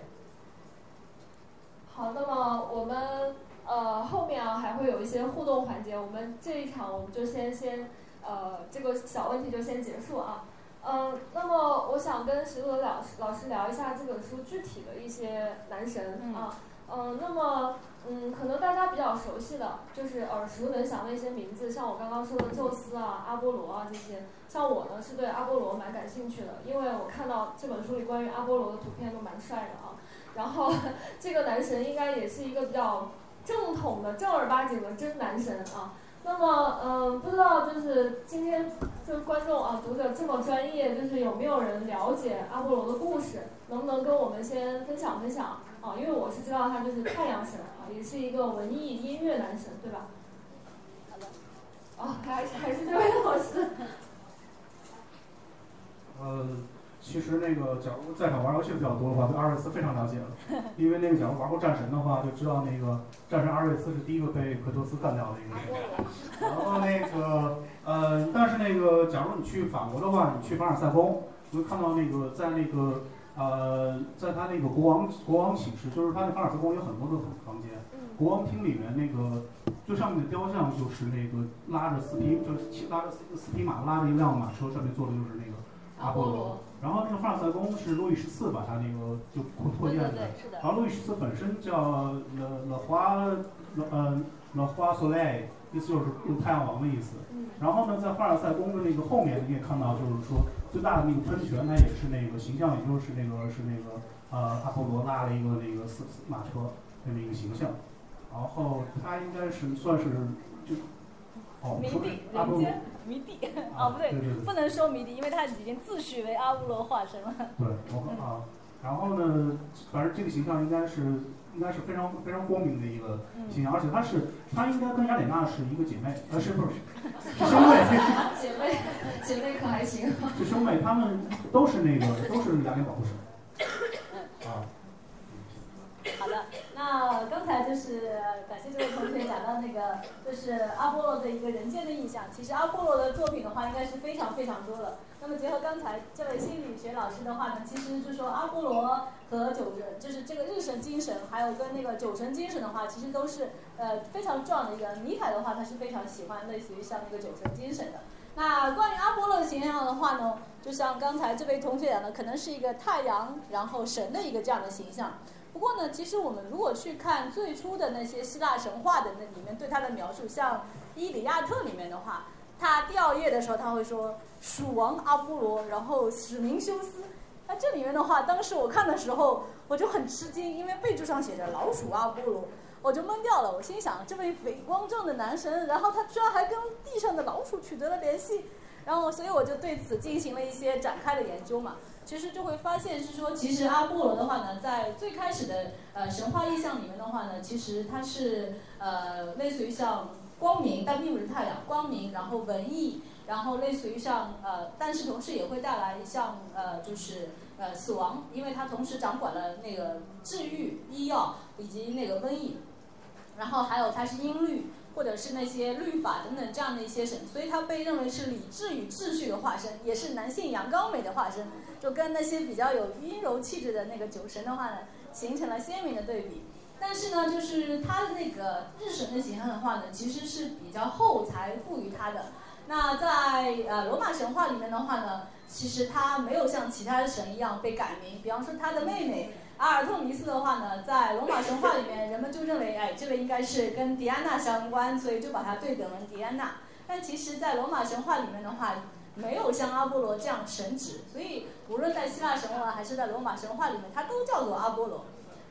好，那么我们。呃，后面啊还会有一些互动环节，我们这一场我们就先先呃这个小问题就先结束啊。嗯，那么我想跟石头老师老师聊一下这本书具体的一些男神啊。嗯，那么嗯可能大家比较熟悉的就是耳熟能详的一些名字，像我刚刚说的宙斯啊、阿波罗啊这些。像我呢是对阿波罗蛮感兴趣的，因为我看到这本书里关于阿波罗的图片都蛮帅的啊。然后这个男神应该也是一个比较。正统的正儿八经的真男神啊，那么嗯，不知道就是今天就观众啊读者这么专业，就是有没有人了解阿波罗的故事？能不能跟我们先分享分享啊？因为我是知道他就是太阳神啊，也是一个文艺音乐男神，对吧？好的，哦，还还是这位老师。呃。其实那个，假如在场玩游戏比较多的话，对阿瑞斯非常了解了。因为那个，假如玩过战神的话，就知道那个战神阿瑞斯是第一个被克托斯干掉的一个人。然后那个，呃，但是那个，假如你去法国的话，你去凡尔赛宫，你会看到那个在那个，呃，在他那个国王国王寝室，就是他那凡尔赛宫有很多的房间。国王厅里面那个最上面的雕像就是那个拉着四匹，就是拉着四四匹马，拉着一辆马车，上面坐的就是那个阿波罗。然后那个凡尔赛宫是路易十四把他那个就扩建的，然后路易十四本身叫了了花了呃了花索莱，意思就是太阳王的意思。然后呢，在凡尔赛宫的那个后面，你也看到，就是说最大的那个喷泉，它也是那个形象，也就是那个是那个呃阿波罗拉了一个那个四马车这么一个形象。然后它应该是算是就哦，迷弟，人间迷弟 哦，不对，不能说迷弟，因为他已经自诩为阿波罗化身了。对，我啊，然后呢，反正这个形象应该是应该是非常非常光明的一个形象，而且她是她应该跟雅典娜是一个姐妹，呃，是不是？是 兄妹。姐妹，姐妹可还行？是兄妹，他们都是那个都是雅典保护神。啊。好的，那刚才就是感谢这位同学讲到那个，就是阿波罗的一个人间的印象。其实阿波罗的作品的话，应该是非常非常多的。那么结合刚才这位心理学老师的话呢，其实就是说阿波罗和酒神，就是这个日神精神，还有跟那个酒神精神的话，其实都是呃非常重要的一个。米凯的话，他是非常喜欢类似于像那个酒神精神的。那关于阿波罗的形象的话呢，就像刚才这位同学讲的，可能是一个太阳，然后神的一个这样的形象。不过呢，其实我们如果去看最初的那些希腊神话的那里面对他的描述，像《伊里亚特》里面的话，他第二页的时候他会说蜀王阿波罗，然后史明修斯。那这里面的话，当时我看的时候我就很吃惊，因为备注上写着老鼠阿波罗，我就懵掉了。我心想，这位伟光正的男神，然后他居然还跟地上的老鼠取得了联系，然后所以我就对此进行了一些展开的研究嘛。其实就会发现是说，其实阿波罗的话呢，在最开始的呃神话意象里面的话呢，其实它是呃类似于像光明，但并不是太阳，光明，然后文艺，然后类似于像呃，但是同时也会带来像呃就是呃死亡，因为它同时掌管了那个治愈、医药以及那个瘟疫，然后还有它是音律。或者是那些律法等等这样的一些神，所以他被认为是理智与秩序的化身，也是男性阳刚美的化身，就跟那些比较有阴柔气质的那个酒神的话呢，形成了鲜明的对比。但是呢，就是他的那个日神的形象的话呢，其实是比较后才赋予他的。那在呃罗马神话里面的话呢，其实他没有像其他的神一样被改名，比方说他的妹妹。阿尔特弥斯的话呢，在罗马神话里面，人们就认为，哎，这个应该是跟狄安娜相关，所以就把它对等为狄安娜。但其实，在罗马神话里面的话，没有像阿波罗这样神职，所以无论在希腊神话还是在罗马神话里面，它都叫做阿波罗。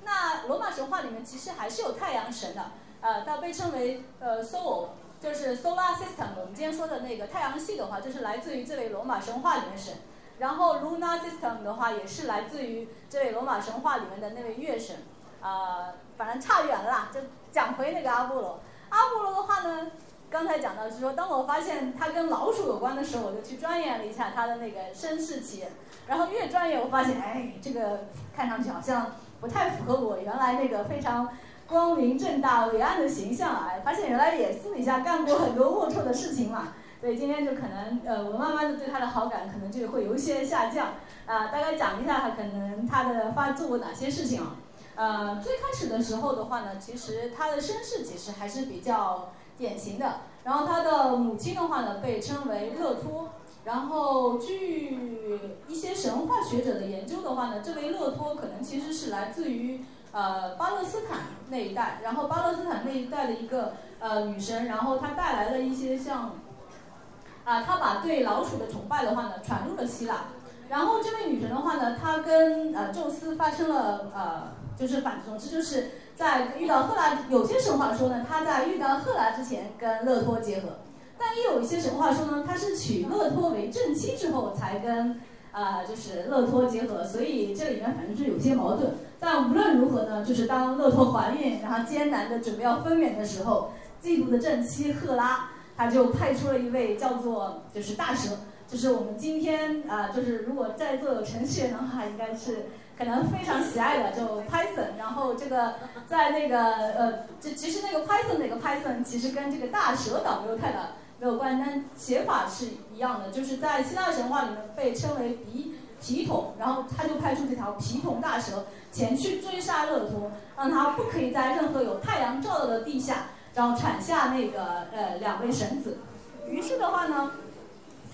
那罗马神话里面其实还是有太阳神的，呃，它被称为呃 Sol，就是 Solar System。我们今天说的那个太阳系的话，就是来自于这位罗马神话里面神。然后 Luna System 的话也是来自于这位罗马神话里面的那位月神，啊，反正差远了啦，就讲回那个阿波罗。阿波罗的话呢，刚才讲到是说，当我发现他跟老鼠有关的时候，我就去钻研了一下他的那个身世起源。然后越钻研，我发现，哎，这个看上去好像不太符合我原来那个非常光明正大、伟岸的形象啊。发现原来也私底下干过很多龌龊的事情嘛。所以今天就可能，呃，我慢慢的对他的好感可能就会有一些下降，啊，大概讲一下他可能他的发做过哪些事情啊，呃，最开始的时候的话呢，其实他的身世其实还是比较典型的，然后他的母亲的话呢被称为勒托，然后据一些神话学者的研究的话呢，这位勒托可能其实是来自于呃巴勒斯坦那一带，然后巴勒斯坦那一带的一个呃女神，然后她带来了一些像。啊，她把对老鼠的崇拜的话呢传入了希腊，然后这位女神的话呢，她跟呃宙斯发生了呃，就是反总之就是在遇到赫拉，有些神话说呢，他在遇到赫拉之前跟勒托结合，但也有一些神话说呢，他是娶勒托为正妻之后才跟啊就是勒托结合，所以这里面反正是有些矛盾。但无论如何呢，就是当勒托怀孕，然后艰难的准备要分娩的时候，嫉妒的正妻赫拉。他就派出了一位叫做就是大蛇，就是我们今天啊，就是如果在座有程序员的话，应该是可能非常喜爱的，就 Python。然后这个在那个呃，这其实那个 Python 那个 Python 其实跟这个大蛇岛没有太大没有关，但写法是一样的，就是在希腊神话里面被称为皮皮桶，然后他就派出这条皮桶大蛇前去追杀勒托，让他不可以在任何有太阳照到的地下。然后产下那个呃两位神子，于是的话呢，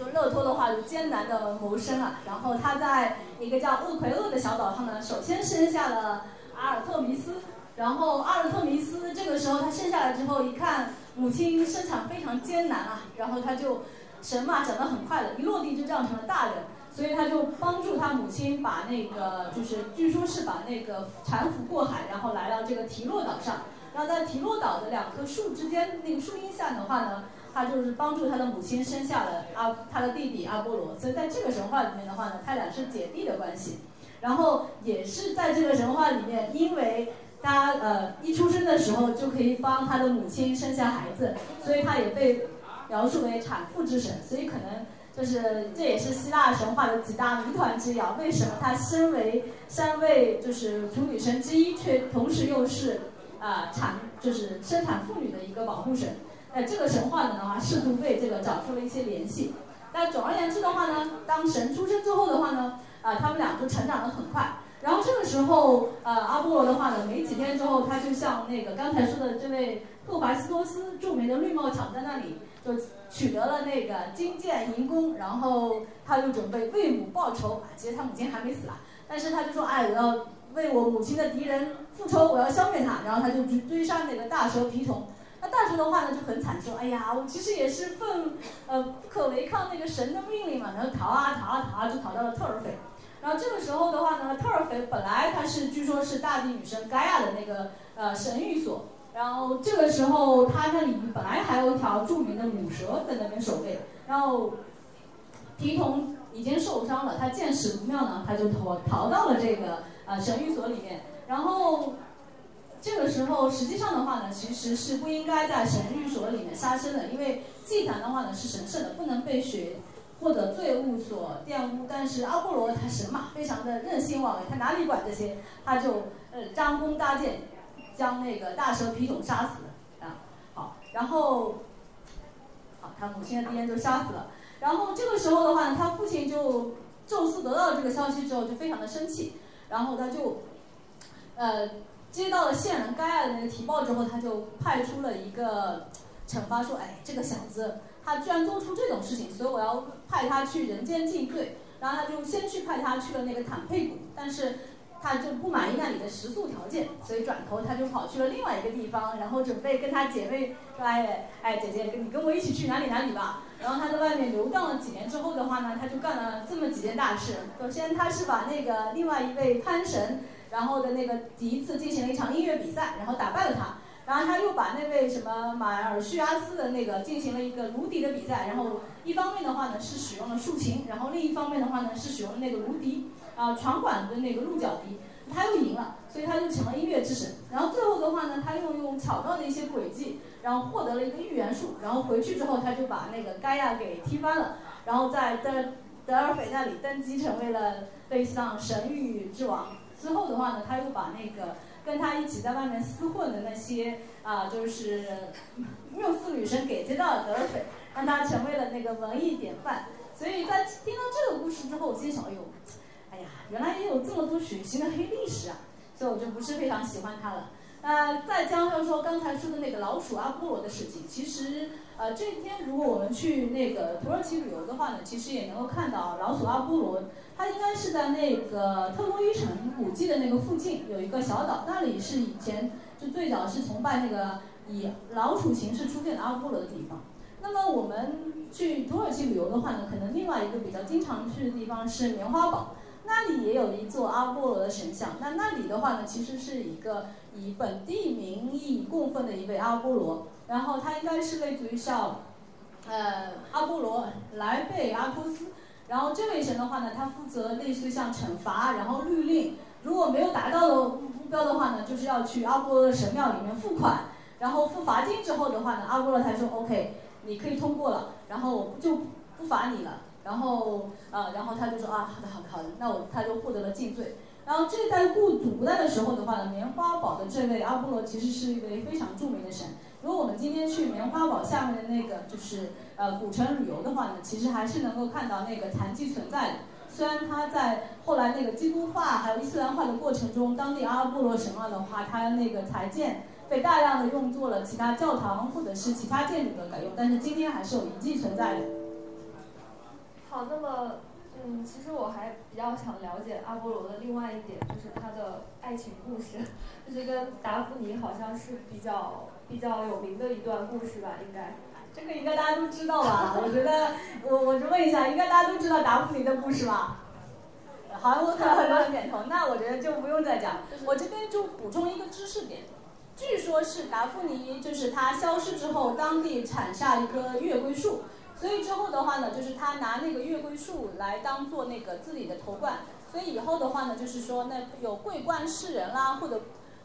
就勒托的话就艰难的谋生啊。然后他在一个叫厄奎厄的小岛上呢，首先生下了阿尔特弥斯。然后阿尔特弥斯这个时候他生下来之后一看，母亲生产非常艰难啊，然后他就神嘛长得很快的，一落地就长成了大人，所以他就帮助他母亲把那个就是据说是把那个产妇过海，然后来到这个提洛岛上，然后在提洛岛的两棵树之间那个树荫下的话呢。他就是帮助他的母亲生下了阿他的弟弟阿波罗，所以在这个神话里面的话呢，他俩是姐弟的关系。然后也是在这个神话里面，因为他呃一出生的时候就可以帮他的母亲生下孩子，所以他也被描述为产妇之神。所以可能就是这也是希腊神话的几大谜团之一啊。为什么他身为三位就是处女神之一，却同时又是啊产就是生产妇女的一个保护神？那这个神话的话，试图被这个找出了一些联系。但总而言之的话呢，当神出生之后的话呢，啊，他们俩就成长得很快。然后这个时候，呃，阿波罗的话呢，没几天之后，他就像那个刚才说的这位赫淮斯托斯著名的绿帽厂在那里，就取得了那个金剑银弓，然后他就准备为母报仇。其实他母亲还没死啊，但是他就说，哎，我要为我母亲的敌人复仇，我要消灭他。然后他就去追杀那个大蛇皮童。那大蛇的话呢就很惨，说：“哎呀，我其实也是奉呃不可违抗那个神的命令嘛，然后逃啊逃啊逃啊，就逃到了特尔斐。然后这个时候的话呢，特尔斐本来它是据说是大地女神盖亚的那个呃神寓所。然后这个时候它那里本来还有一条著名的母蛇在那边守卫。然后提童已经受伤了，他见势不妙呢，他就逃逃到了这个呃神寓所里面。然后。这个时候，实际上的话呢，其实是不应该在神寓所里面杀生的，因为祭坛的话呢是神圣的，不能被血或者罪物所玷污。但是阿波罗他神嘛，非常的任性妄为，他哪里管这些？他就呃张弓搭箭，将那个大蛇皮桶杀死啊。好，然后好，他母亲的敌人就杀死了。然后这个时候的话呢，他父亲就宙斯得到这个消息之后就非常的生气，然后他就呃。接到了线人该案的那个提报之后，他就派出了一个惩罚，说：“哎，这个小子他居然做出这种事情，所以我要派他去人间尽罪。”然后他就先去派他去了那个坦佩谷，但是他就不满意那里的食宿条件，所以转头他就跑去了另外一个地方，然后准备跟他姐妹说：“哎哎，姐姐，你跟我一起去哪里哪里吧。”然后他在外面游荡了几年之后的话呢，他就干了这么几件大事。首先，他是把那个另外一位潘神。然后的那个第一次进行了一场音乐比赛，然后打败了他。然后他又把那位什么马尔叙阿斯的那个进行了一个芦笛的比赛。然后一方面的话呢是使用了竖琴，然后另一方面的话呢是使用了那个芦笛，啊传管的那个鹿角笛。他又赢了，所以他就成了音乐之神。然后最后的话呢，他又用巧妙的一些诡计，然后获得了一个预言术。然后回去之后，他就把那个盖亚给踢翻了，然后在德德尔斐那里登基，成为了类似像神域之王。之后的话呢，他又把那个跟他一起在外面厮混的那些啊，就是缪斯女神给接到了德尔斐，让他成为了那个文艺典范。所以在听到这个故事之后，我心想，哎呦，哎呀，原来也有这么多血腥的黑历史啊！所以我就不是非常喜欢他了。呃，再加上说刚才说的那个老鼠阿波罗的事情，其实呃这天如果我们去那个土耳其旅游的话呢，其实也能够看到老鼠阿波罗。它应该是在那个特洛伊城古迹的那个附近有一个小岛，那里是以前就最早是崇拜那个以老鼠形式出现的阿波罗的地方。那么我们去土耳其旅游的话呢，可能另外一个比较经常去的地方是棉花堡，那里也有一座阿波罗的神像。那那里的话呢，其实是一个以本地名义供奉的一位阿波罗，然后他应该是类似于像，呃，阿波罗莱贝阿托斯。然后这位神的话呢，他负责类似于像惩罚，然后律令，如果没有达到的目标的话呢，就是要去阿波罗的神庙里面付款，然后付罚金之后的话呢，阿波罗才说 OK，你可以通过了，然后我就不罚你了，然后呃，然后他就说啊，好的好的好的，那我他就获得了禁罪。然后这代雇主古代的时候的话呢，棉花堡的这位阿波罗其实是一位非常著名的神。如果我们今天去棉花堡下面的那个就是呃古城旅游的话呢，其实还是能够看到那个残迹存在的。虽然它在后来那个基督化还有伊斯兰化的过程中，当地阿波罗神庙的话，它那个材建被大量的用作了其他教堂或者是其他建筑的改用，但是今天还是有遗迹存在的。好，那么嗯，其实我还比较想了解阿波罗的另外一点，就是他的爱情故事，就是跟达芙妮好像是比较比较有名的一段故事吧，应该。这个应该大家都知道吧？我觉得，我我就问一下，应该大家都知道达芙妮的故事吧？好像我看到很多人点头，那我觉得就不用再讲。我这边就补充一个知识点，据说是达芙妮，就是她消失之后，当地产下一棵月桂树，所以之后的话呢，就是她拿那个月桂树来当做那个自己的头冠，所以以后的话呢，就是说那有桂冠世人啦，或者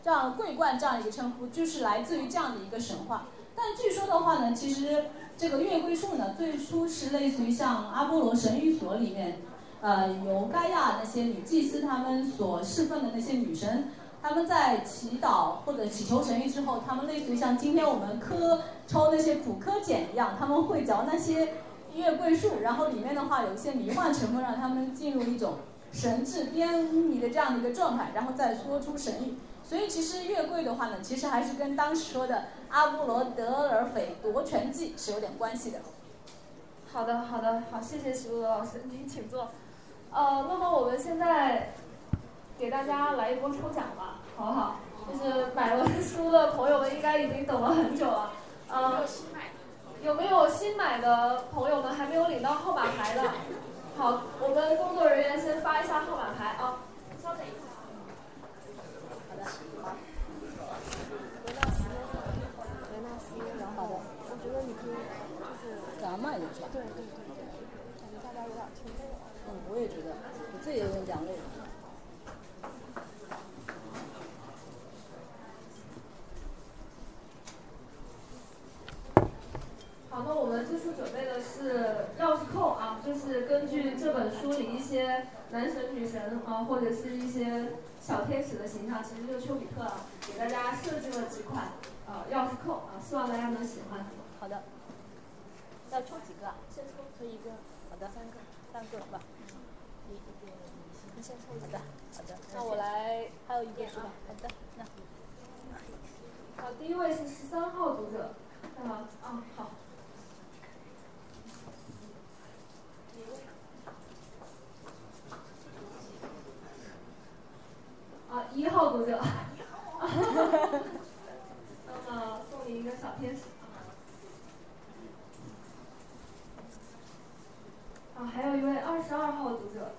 这样桂冠这样一个称呼，就是来自于这样的一个神话。但据说的话呢，其实这个月桂树呢，最初是类似于像阿波罗神寓所里面。呃，由盖亚那些女祭司他们所侍奉的那些女神，他们在祈祷或者祈求神谕之后，他们类似于像今天我们科抽那些苦科碱一样，他们会嚼那些月桂树，然后里面的话有一些迷幻成分，让他们进入一种神志颠迷的这样的一个状态，然后再说出神谕。所以其实月桂的话呢，其实还是跟当时说的阿波罗德尔斐夺权记是有点关系的。好的，好的，好，谢谢徐璐老师，您请坐。呃，那么我们现在给大家来一波抽奖吧，好不好？就是买了书的朋友们应该已经等了很久了。呃，有没有新买的朋友们还没有领到号码牌的？好，我们工作人员先发一下号码牌啊。稍等一下。好的，好。维纳斯，维纳斯，然后我觉得你可以就是给他卖的是吧？对对对对，感觉大家有点听累了。嗯，我也觉得，我自己也有点讲累了。好，那我们这次准备的是钥匙扣啊，就是根据这本书里一些男神女神啊，或者是一些小天使的形象，其实就是丘比特啊，给大家设计了几款呃钥匙扣啊，希望大家能喜欢。好的。要抽几个？先抽抽一个。好的。三个。三个吧。一个，你先抽一个。好的，好的。那我来，还有一个是吧？好的，那。好，第一位是十三号读者，在吗？啊，好。啊，一号读者。那么送你一个小天使。啊，还有一位二十二号读者。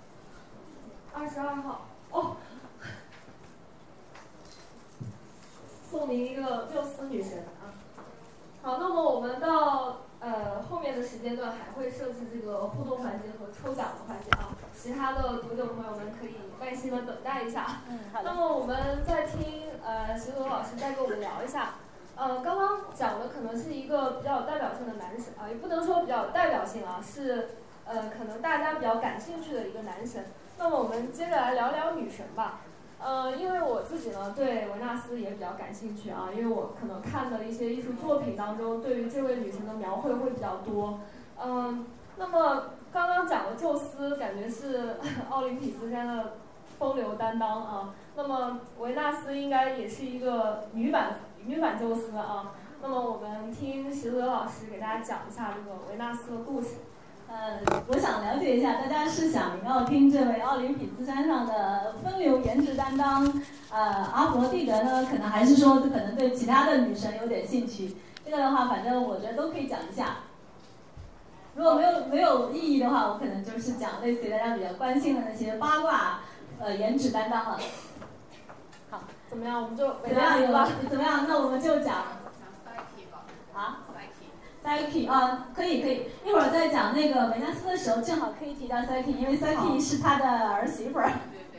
二十二号，哦。送您一个缪斯女神啊。好，那么我们到呃后面的时间段还会设置这个互动环节和抽奖的环节啊，其他的读者朋友们可以耐心的等待一下。嗯，好。那么我们再听呃徐总老师再跟我们聊一下，呃刚刚讲的可能是一个比较有代表性的男神啊，也不能说比较有代表性啊，是呃可能大家比较感兴趣的一个男神。那么我们接着来聊聊女神吧。呃，因为我自己呢对维纳斯也比较感兴趣啊，因为我可能看的一些艺术作品当中，对于这位女神的描绘会比较多。嗯，那么刚刚讲的宙斯，感觉是 奥林匹斯山的风流担当啊。那么维纳斯应该也是一个女版女版宙斯啊。那么我们听石泽老师给大家讲一下这个维纳斯的故事。呃，我想了解一下，大家是想要听这位奥林匹斯山上的风流颜值担当，呃，阿佛蒂德呢？可能还是说，可能对其他的女神有点兴趣？这个的话，反正我觉得都可以讲一下。如果没有没有意义的话，我可能就是讲类似于大家比较关心的那些八卦，呃，颜值担当了。好，怎么样？我们就怎么样？有怎么样？那我们就讲。啊？Psyche 啊，可以可以，一会儿在讲那个维纳斯的时候，正好可以提到 Psyche，因为 Psyche 是他的儿媳妇儿。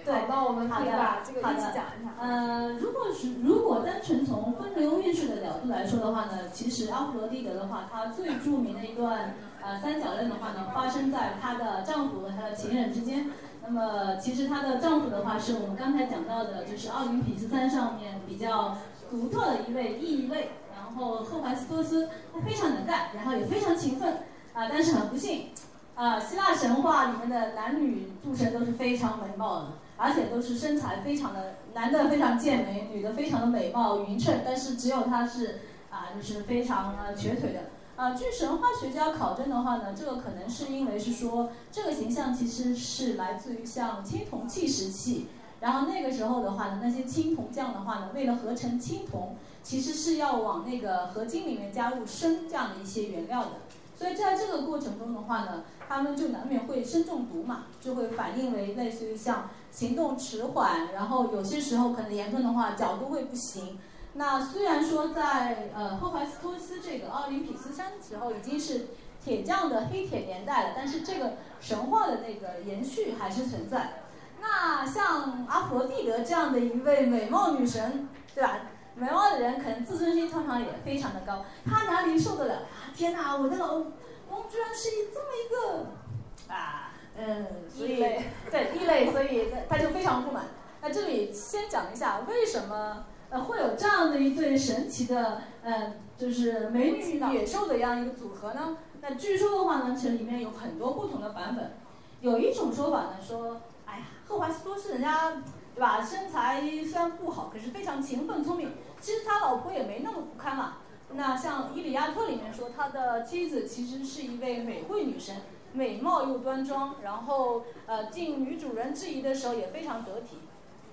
对，那我们可以把这个一起讲一下。呃，如果是如果单纯从风流韵事的角度来说的话呢，其实阿弗罗狄德的话，她最著名的一段呃三角恋的话呢，发生在她的丈夫和她的情人之间。那么其实她的丈夫的话，是我们刚才讲到的，就是奥林匹斯山上面比较独特的一位异类。然后赫淮斯托斯他非常能干，然后也非常勤奋啊，但是很不幸，啊，希腊神话里面的男女诸神都是非常美貌的，而且都是身材非常的，男的非常健美，女的非常的美貌匀称，但是只有他是啊，就是非常瘸腿的。啊，据神话学家考证的话呢，这个可能是因为是说这个形象其实是来自于像青铜器时期，然后那个时候的话呢，那些青铜匠的话呢，为了合成青铜，其实是要往那个合金里面加入砷这样的一些原料的，所以在这个过程中的话呢，他们就难免会砷中毒嘛，就会反映为类似于像行动迟缓，然后有些时候可能严重的话脚都会不行。那虽然说在呃赫淮斯托斯这个奥林匹斯山时候已经是铁匠的黑铁年代了，但是这个神话的那个延续还是存在。那像阿佛罗蒂德这样的一位美貌女神，对吧？美貌的人可能自尊心通常也非常的高，他哪里受得了啊？天哪，我的老公居然是这么一个啊，嗯，所以 对异类，所以他就非常不满。那这里先讲一下为什么。呃，会有这样的一对神奇的，呃，就是美女野兽的这样一个组合呢？那据说的话呢，其实里面有很多不同的版本。有一种说法呢，说，哎呀，赫华斯托斯人家，对吧？身材虽然不好，可是非常勤奋聪明。其实他老婆也没那么不堪嘛。那像《伊里亚特》里面说，他的妻子其实是一位美惠女神，美貌又端庄，然后呃，进女主人质疑的时候也非常得体。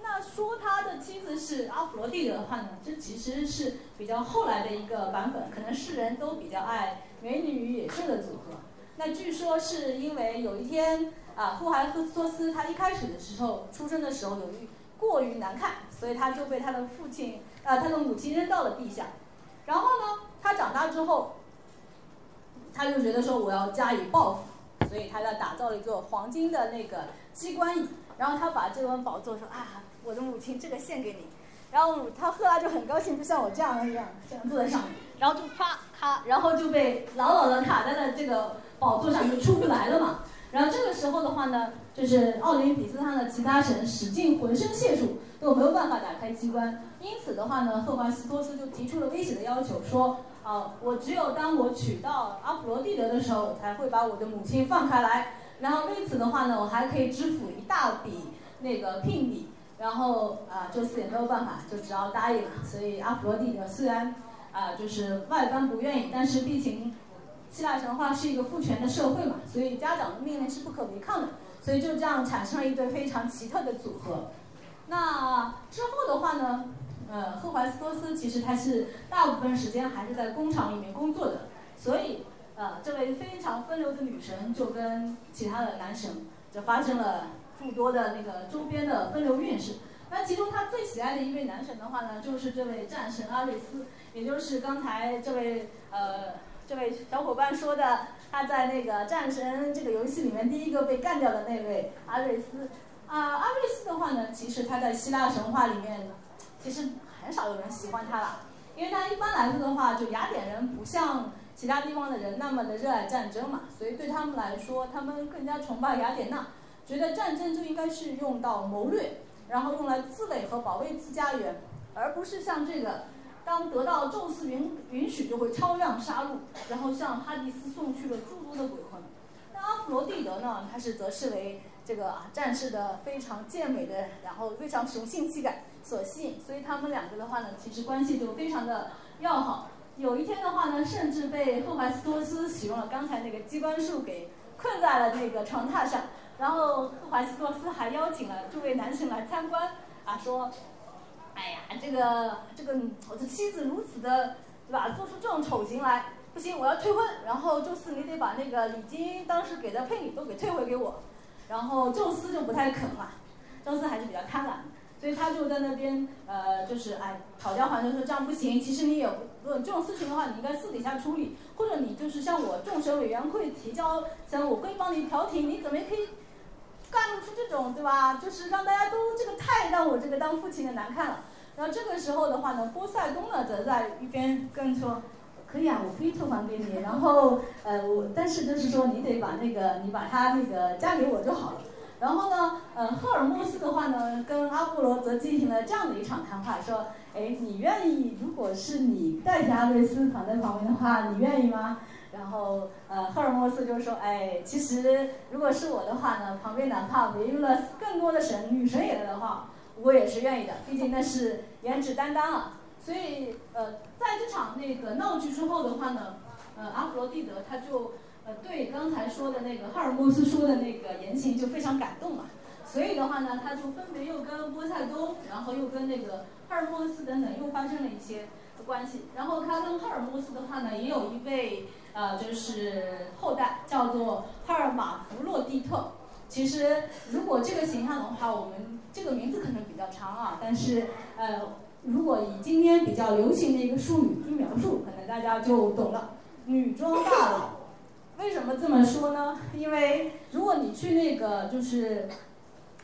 那说他的妻子是阿弗罗蒂的话呢，这其实是比较后来的一个版本，可能世人都比较爱美女与野兽的组合。那据说是因为有一天啊，霍亥赫斯托斯他一开始的时候出生的时候由于过于难看，所以他就被他的父亲啊他的母亲扔到了地下。然后呢，他长大之后，他就觉得说我要加以报复，所以他要打造了一座黄金的那个机关椅，然后他把这尊宝座说啊。我的母亲，这个献给你。然后他赫拉就很高兴，就像我这样一样，这样坐在上面，然后就啪咔，然后就被牢牢的卡在了这个宝座上，就出不来了嘛。然后这个时候的话呢，就是奥林匹斯山的其他神使尽浑身解数都没有办法打开机关。因此的话呢，赫淮斯托斯就提出了威胁的要求，说啊，我只有当我娶到阿普罗蒂德的时候，才会把我的母亲放开来。然后为此的话呢，我还可以支付一大笔那个聘礼。然后啊，宙斯也没有办法，就只好答应了。所以阿弗罗蒂德虽然啊，就是外观不愿意，但是毕竟希腊神话是一个父权的社会嘛，所以家长的命令是不可违抗的。所以就这样产生了一对非常奇特的组合。那之后的话呢，呃，赫淮斯托斯其实他是大部分时间还是在工厂里面工作的，所以呃，这位非常风流的女神就跟其他的男神就发生了。诸多的那个周边的分流运势，那其中他最喜爱的一位男神的话呢，就是这位战神阿瑞斯，也就是刚才这位呃这位小伙伴说的，他在那个战神这个游戏里面第一个被干掉的那位阿瑞斯。啊，阿瑞斯的话呢，其实他在希腊神话里面，其实很少有人喜欢他了，因为他一般来说的话，就雅典人不像其他地方的人那么的热爱战争嘛，所以对他们来说，他们更加崇拜雅典娜。觉得战争就应该是用到谋略，然后用来自卫和保卫自家园，而不是像这个，当得到宙斯允允许就会超量杀戮，然后向哈迪斯送去了诸多的鬼魂。那阿弗罗蒂德呢？他是则视为这个战士的非常健美的，然后非常雄性气概所吸引，所以他们两个的话呢，其实关系就非常的要好。有一天的话呢，甚至被赫淮斯托斯使用了刚才那个机关术给困在了那个床榻上。然后赫淮斯托斯还邀请了诸位男神来参观，啊，说，哎呀，这个这个我的妻子如此的，对吧？做出这种丑行来，不行，我要退婚。然后宙斯，你得把那个礼金当时给的聘礼都给退回给我。然后宙斯就不太肯嘛，宙斯还是比较贪婪，所以他就在那边呃，就是哎讨价还价说这样不行。其实你有这种事情的话，你应该私底下处理，或者你就是向我众神委员会提交，像我可以帮你调停，你怎么也可以。干出这种对吧？就是让大家都这个太让我这个当父亲的难看了。然后这个时候的话呢，波塞冬呢则在一边跟说，可以啊，我可以退还给你。然后呃我，但是就是说你得把那个你把他那个嫁给我就好了。然后呢，呃赫尔墨斯的话呢，跟阿波罗则进行了这样的一场谈话，说，哎，你愿意？如果是你代替阿瑞斯躺在旁边的话，你愿意吗？然后，呃，赫尔墨斯就说：“哎，其实如果是我的话呢，旁边哪怕围了更多的神女神也在的话，我也是愿意的。毕竟那是颜值担当啊。所以，呃，在这场那个闹剧之后的话呢，呃，阿弗罗蒂德他就呃对刚才说的那个赫尔墨斯说的那个言情就非常感动嘛，所以的话呢，他就分别又跟波塞冬，然后又跟那个赫尔墨斯等等又发生了一些关系。然后他跟赫尔墨斯的话呢，也有一位呃就是后代叫做赫尔马弗洛蒂特。其实如果这个形象的话，我们这个名字可能比较长啊，但是呃。如果以今天比较流行的一个术语去描述，可能大家就懂了。女装大佬，为什么这么说呢？因为如果你去那个就是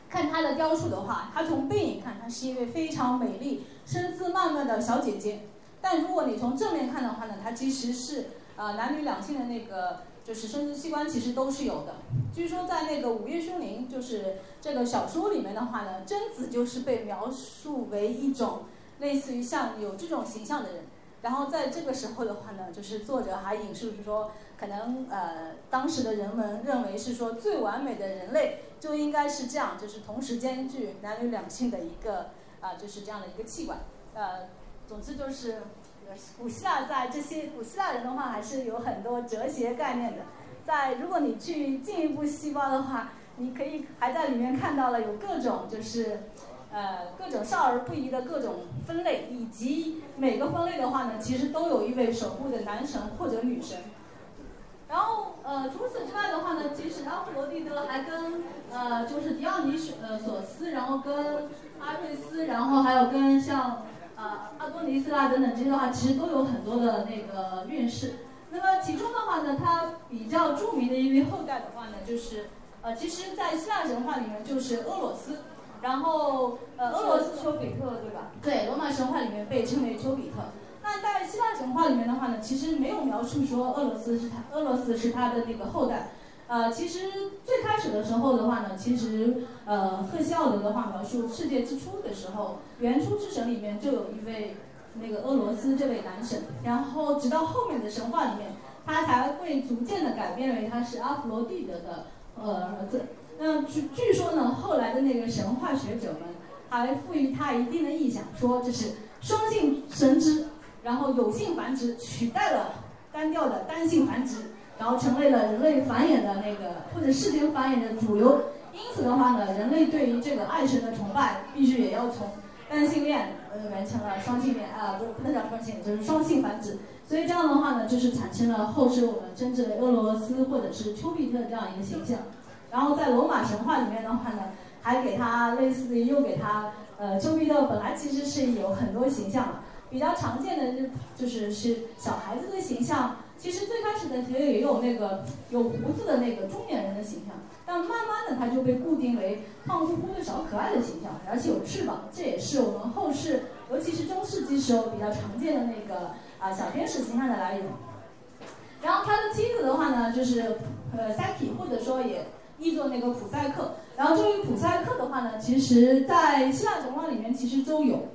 看她的雕塑的话，她从背影看，她是一位非常美丽、身姿曼妙的小姐姐。但如果你从正面看的话呢，她其实是呃男女两性的那个就是生殖器官其实都是有的。据说在那个《午夜凶铃》就是这个小说里面的话呢，贞子就是被描述为一种。类似于像有这种形象的人，然后在这个时候的话呢，就是作者还引述是说，可能呃当时的人们认为是说最完美的人类就应该是这样，就是同时兼具男女两性的一个啊就是这样的一个器官。呃，总之就是古希腊在这些古希腊人的话还是有很多哲学概念的。在如果你去进一步细挖的话，你可以还在里面看到了有各种就是。呃，各种少儿不宜的各种分类，以及每个分类的话呢，其实都有一位守护的男神或者女神。然后，呃，除此之外的话呢，其实阿弗罗狄德还跟呃，就是狄奥尼索呃索斯，然后跟阿瑞斯，然后还有跟像呃阿多尼斯啦等等这些的话，其实都有很多的那个运势。那么其中的话呢，他比较著名的一位后代的话呢，就是呃，其实在希腊神话里面就是俄罗斯。然后，呃，俄罗斯丘比特，对吧？对，罗马神话里面被称为丘比特。那在希腊神话里面的话呢，其实没有描述说俄罗斯是他，俄罗斯是他的那个后代。呃，其实最开始的时候的话呢，其实呃，赫西奥德的话描述世界之初的时候，原初之神里面就有一位那个俄罗斯这位男神。然后直到后面的神话里面，他才会逐渐的改变为他是阿弗罗蒂德的呃儿子。那据据说呢，后来的那个神话学者们还赋予他一定的意象，说这是双性生殖，然后有性繁殖取代了单调的单性繁殖，然后成为了人类繁衍的那个或者世间繁衍的主流。因此的话呢，人类对于这个爱神的崇拜必须也要从单性恋呃完成了双性恋啊，不不能讲双性恋，就是双性繁殖。所以这样的话呢，就是产生了后世我们称之为俄罗斯或者是丘比特这样一个形象。然后在罗马神话里面的话呢，还给他类似于又给他，呃，丘比特本来其实是有很多形象的，比较常见的就就是是小孩子的形象。其实最开始的时候也有那个有胡子的那个中年人的形象，但慢慢的他就被固定为胖乎乎的小可爱的形象，而且有翅膀，这也是我们后世，尤其是中世纪时候比较常见的那个啊小天使形象的来源。然后他的妻子的话呢，就是呃 Saki，或者说也。译作那个普赛克，然后这位普赛克的话呢，其实在希腊神话里面其实都有，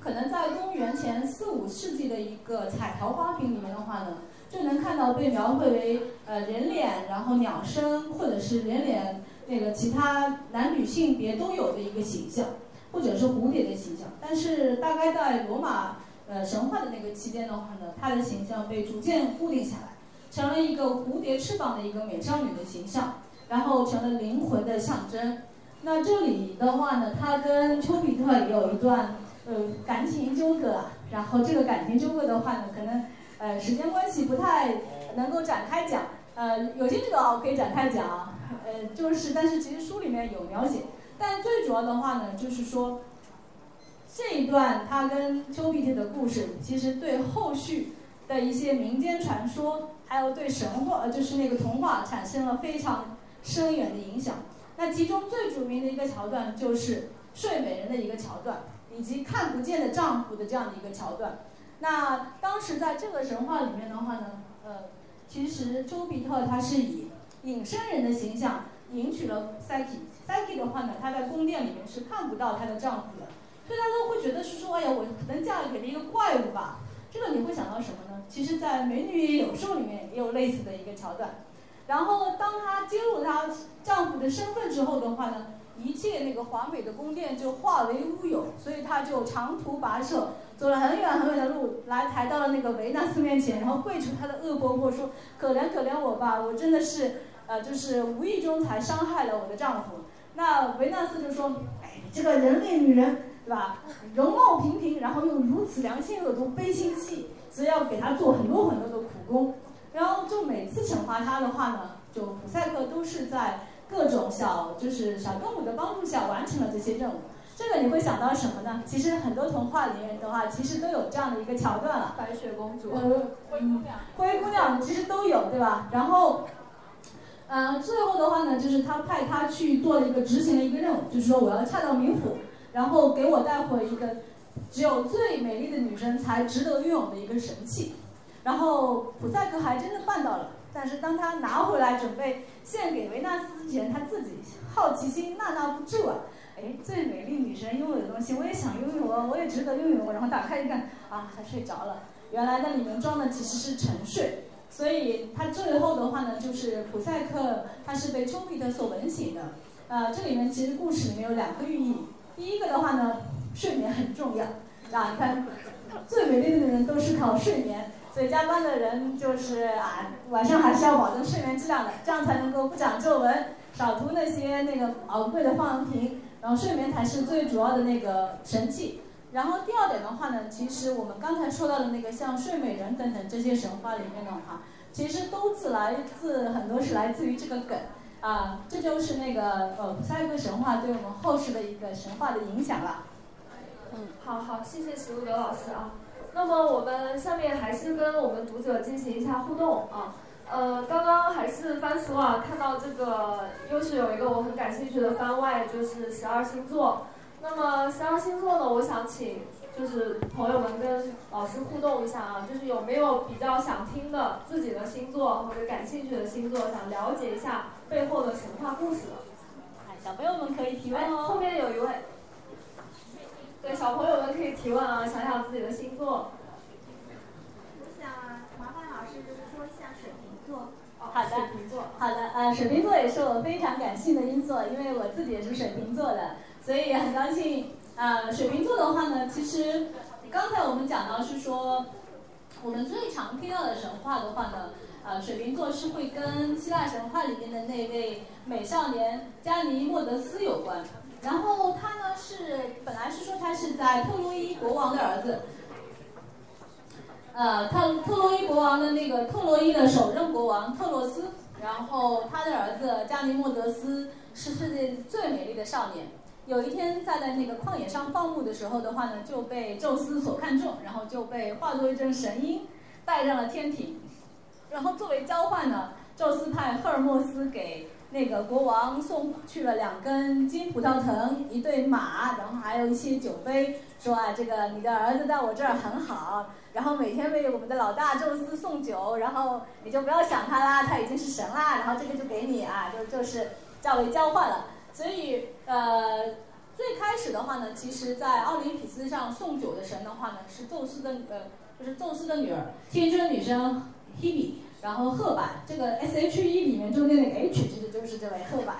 可能在公元前四五世纪的一个彩陶花瓶里面的话呢，就能看到被描绘为呃人脸，然后鸟身，或者是人脸那个其他男女性别都有的一个形象，或者是蝴蝶的形象。但是大概在罗马呃神话的那个期间的话呢，她的形象被逐渐固定下来，成了一个蝴蝶翅膀的一个美少女的形象。然后成了灵魂的象征。那这里的话呢，他跟丘比特有一段呃感情纠葛。然后这个感情纠葛的话呢，可能呃时间关系不太能够展开讲。呃，有些这个啊我可以展开讲。呃，就是但是其实书里面有描写。但最主要的话呢，就是说这一段他跟丘比特的故事，其实对后续的一些民间传说，还有对神话，呃就是那个童话产生了非常。深远的影响。那其中最著名的一个桥段就是睡美人的一个桥段，以及看不见的丈夫的这样的一个桥段。那当时在这个神话里面的话呢，呃，其实丘比特他是以隐身人的形象迎娶了 Psyche。Psyche 的话呢，她在宫殿里面是看不到她的丈夫的，所以她都会觉得是说，哎呀，我可能嫁给了一个怪物吧。这个你会想到什么呢？其实，在《美女与野兽》里面也有类似的一个桥段。然后，当她揭露她丈夫的身份之后的话呢，一切那个华美的宫殿就化为乌有，所以他就长途跋涉，走了很远很远的路，来抬到了那个维纳斯面前，然后跪求他的恶婆婆说：“可怜可怜我吧，我真的是呃，就是无意中才伤害了我的丈夫。”那维纳斯就说：“哎，这个人类女人，对吧？容貌平平，然后又如此良心恶毒、悲心细，所以要给她做很多很多的苦工。然后就每次惩罚她的话呢，就普赛克都是在。”各种小就是小动物的帮助下完成了这些任务，这个你会想到什么呢？其实很多童话里面的话，其实都有这样的一个桥段了。白雪公主、灰姑娘、灰姑娘其实都有，对吧？然后，呃，最后的话呢，就是他派他去做了一个执行的一个任务，就是说我要恰到冥府，然后给我带回一个只有最美丽的女生才值得拥有的一个神器，然后普赛克还真的办到了。但是当他拿回来准备献给维纳斯之前，他自己好奇心纳纳不住啊！哎，最美丽女神拥有的东西，我也想拥有啊，我也值得拥有。然后打开一看，啊，他睡着了。原来那里面装的其实是沉睡。所以他最后的话呢，就是普赛克他是被丘比特所吻醒的。呃，这里面其实故事里面有两个寓意。第一个的话呢，睡眠很重要 啊！你看，最美丽的女人都是靠睡眠。所以加班的人就是啊，晚上还是要保证睡眠质量的，这样才能够不长皱纹，少涂那些那个昂贵的化妆品，然后睡眠才是最主要的那个神器。然后第二点的话呢，其实我们刚才说到的那个像睡美人等等这些神话里面的话，其实都是来自很多是来自于这个梗啊，这就是那个呃普赛克神话对我们后世的一个神话的影响了。嗯，好好，谢谢史路德老师啊。那么我们下面还是跟我们读者进行一下互动啊，呃，刚刚还是翻书啊，看到这个又是有一个我很感兴趣的番外，就是十二星座。那么十二星座呢，我想请就是朋友们跟老师互动一下啊，就是有没有比较想听的自己的星座或者感兴趣的星座，想了解一下背后的神话故事的？小朋友们可以提问哦。后面有一位。对，小朋友们可以提问啊，想想自己的星座。我想麻烦老师就是说一下水瓶座。好的，水瓶座。好的，呃，水瓶座也是我非常感性的星座，因为我自己也是水瓶座的，所以很高兴。呃，水瓶座的话呢，其实刚才我们讲到是说，我们最常听到的神话的话呢，呃，水瓶座是会跟希腊神话里面的那位美少年加尼莫德斯有关。然后他呢是本来是说他是在特洛伊国王的儿子，呃，特特洛伊国王的那个特洛伊的首任国王特洛斯，然后他的儿子加尼莫德斯是世界最美丽的少年。有一天在在那个旷野上放牧的时候的话呢，就被宙斯所看中，然后就被化作一阵神鹰带上了天庭。然后作为交换呢，宙斯派赫尔墨斯给。那个国王送去了两根金葡萄藤，一对马，然后还有一些酒杯，说啊，这个你的儿子在我这儿很好，然后每天为我们的老大宙斯送酒，然后你就不要想他啦，他已经是神啦，然后这个就给你啊，就就是较为交换了。所以呃，最开始的话呢，其实，在奥林匹斯上送酒的神的话呢，是宙斯的呃，就是宙斯的女儿，天真女生 Hebe。然后赫柏，这个 S H E 里面中间那个 H 其实就是这位赫柏。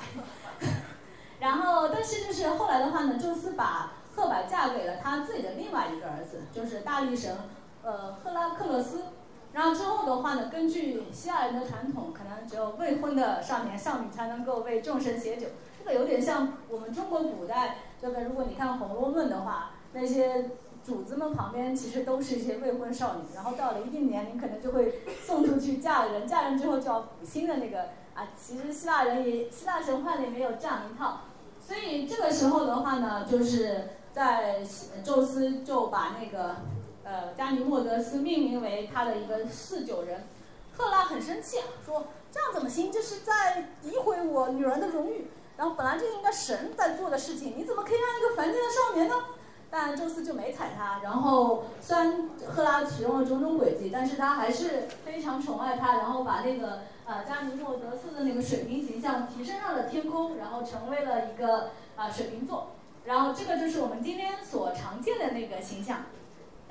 然后，但是就是后来的话呢，宙斯把赫柏嫁给了他自己的另外一个儿子，就是大力神，呃，赫拉克勒斯。然后之后的话呢，根据希腊人的传统，可能只有未婚的少年少女才能够为众神写酒。这个有点像我们中国古代这个，如果你看《红楼梦》的话，那些。主子们旁边其实都是一些未婚少女，然后到了一定年龄，可能就会送出去嫁人，嫁人之后就要补新的那个啊。其实希腊人也，希腊神话里没有这样一套，所以这个时候的话呢，就是在宙斯就把那个呃加尼莫德斯命名为他的一个侍酒人。赫拉很生气，说这样怎么行？这是在诋毁我女儿的荣誉。然后本来就应该神在做的事情，你怎么可以让一个凡间的少年呢？但宙斯就没睬他，然后虽然赫拉使用了种种诡计，但是他还是非常宠爱他，然后把那个呃加尼莫德斯的那个水瓶形象提升上了天空，然后成为了一个啊水瓶座，然后这个就是我们今天所常见的那个形象。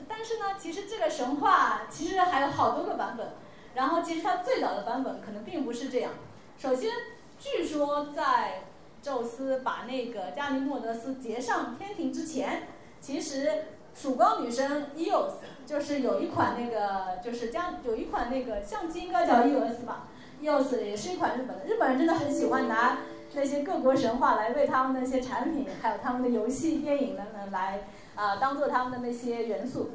但是呢，其实这个神话其实还有好多个版本，然后其实它最早的版本可能并不是这样。首先，据说在宙斯把那个加尼莫德斯劫上天庭之前，其实曙光女神伊欧斯就是有一款那个就是将有一款那个相机应该叫伊俄斯吧，伊欧斯也是一款日本的，日本人真的很喜欢拿那些各国神话来为他们那些产品还有他们的游戏、电影等等来啊、当做他们的那些元素。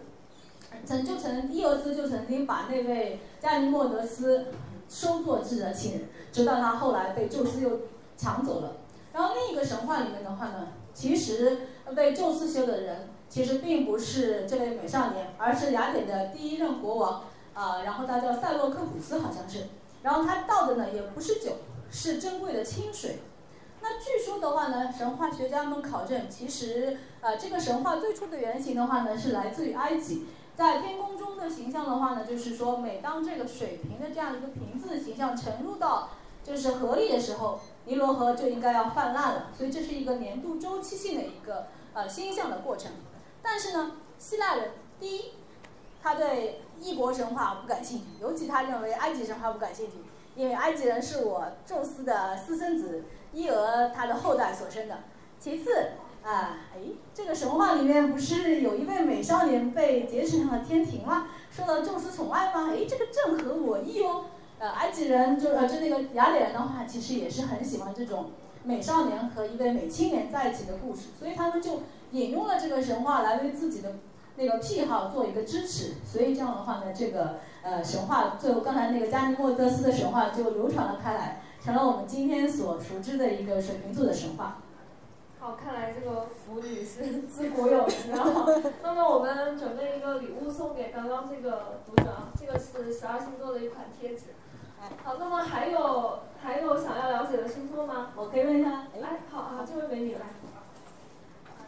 曾就曾伊俄斯就曾经把那位加尼莫德斯收作自己的情人，直到他后来被宙斯又抢走了。然后另一个神话里面的话呢，其实被宙斯修的人其实并不是这位美少年，而是雅典的第一任国王啊、然后他叫塞洛克普斯好像是，然后他倒的呢也不是酒，是珍贵的清水。那据说的话呢，神话学家们考证，其实呃这个神话最初的原型的话呢是来自于埃及。在天空中的形象的话呢，就是说，每当这个水瓶的这样一个瓶子的形象沉入到就是河里的时候，尼罗河就应该要泛滥了。所以这是一个年度周期性的一个呃星象的过程。但是呢，希腊人第一，他对异国神话不感兴趣，尤其他认为埃及神话不感兴趣，因为埃及人是我宙斯的私生子伊俄他的后代所生的。其次，啊，哎，这个神话里面不是有一位美少年被劫持上了天庭吗？受到宙斯宠爱吗？哎，这个正合我意哦。埃及人就呃就那个雅典人的话，其实也是很喜欢这种美少年和一位美青年在一起的故事，所以他们就引用了这个神话来为自己的那个癖好做一个支持。所以这样的话呢，这个呃神话最后刚才那个加尼莫德斯的神话就流传了开来，成了我们今天所熟知的一个水瓶座的神话。好，看来这个腐女是自古有之啊。那么我们准备一个礼物送给刚刚这个读者啊，这个是十二星座的一款贴纸。好，那么还有还有想要了解的星座吗？我可以问一下，哎，好啊，这位美女来。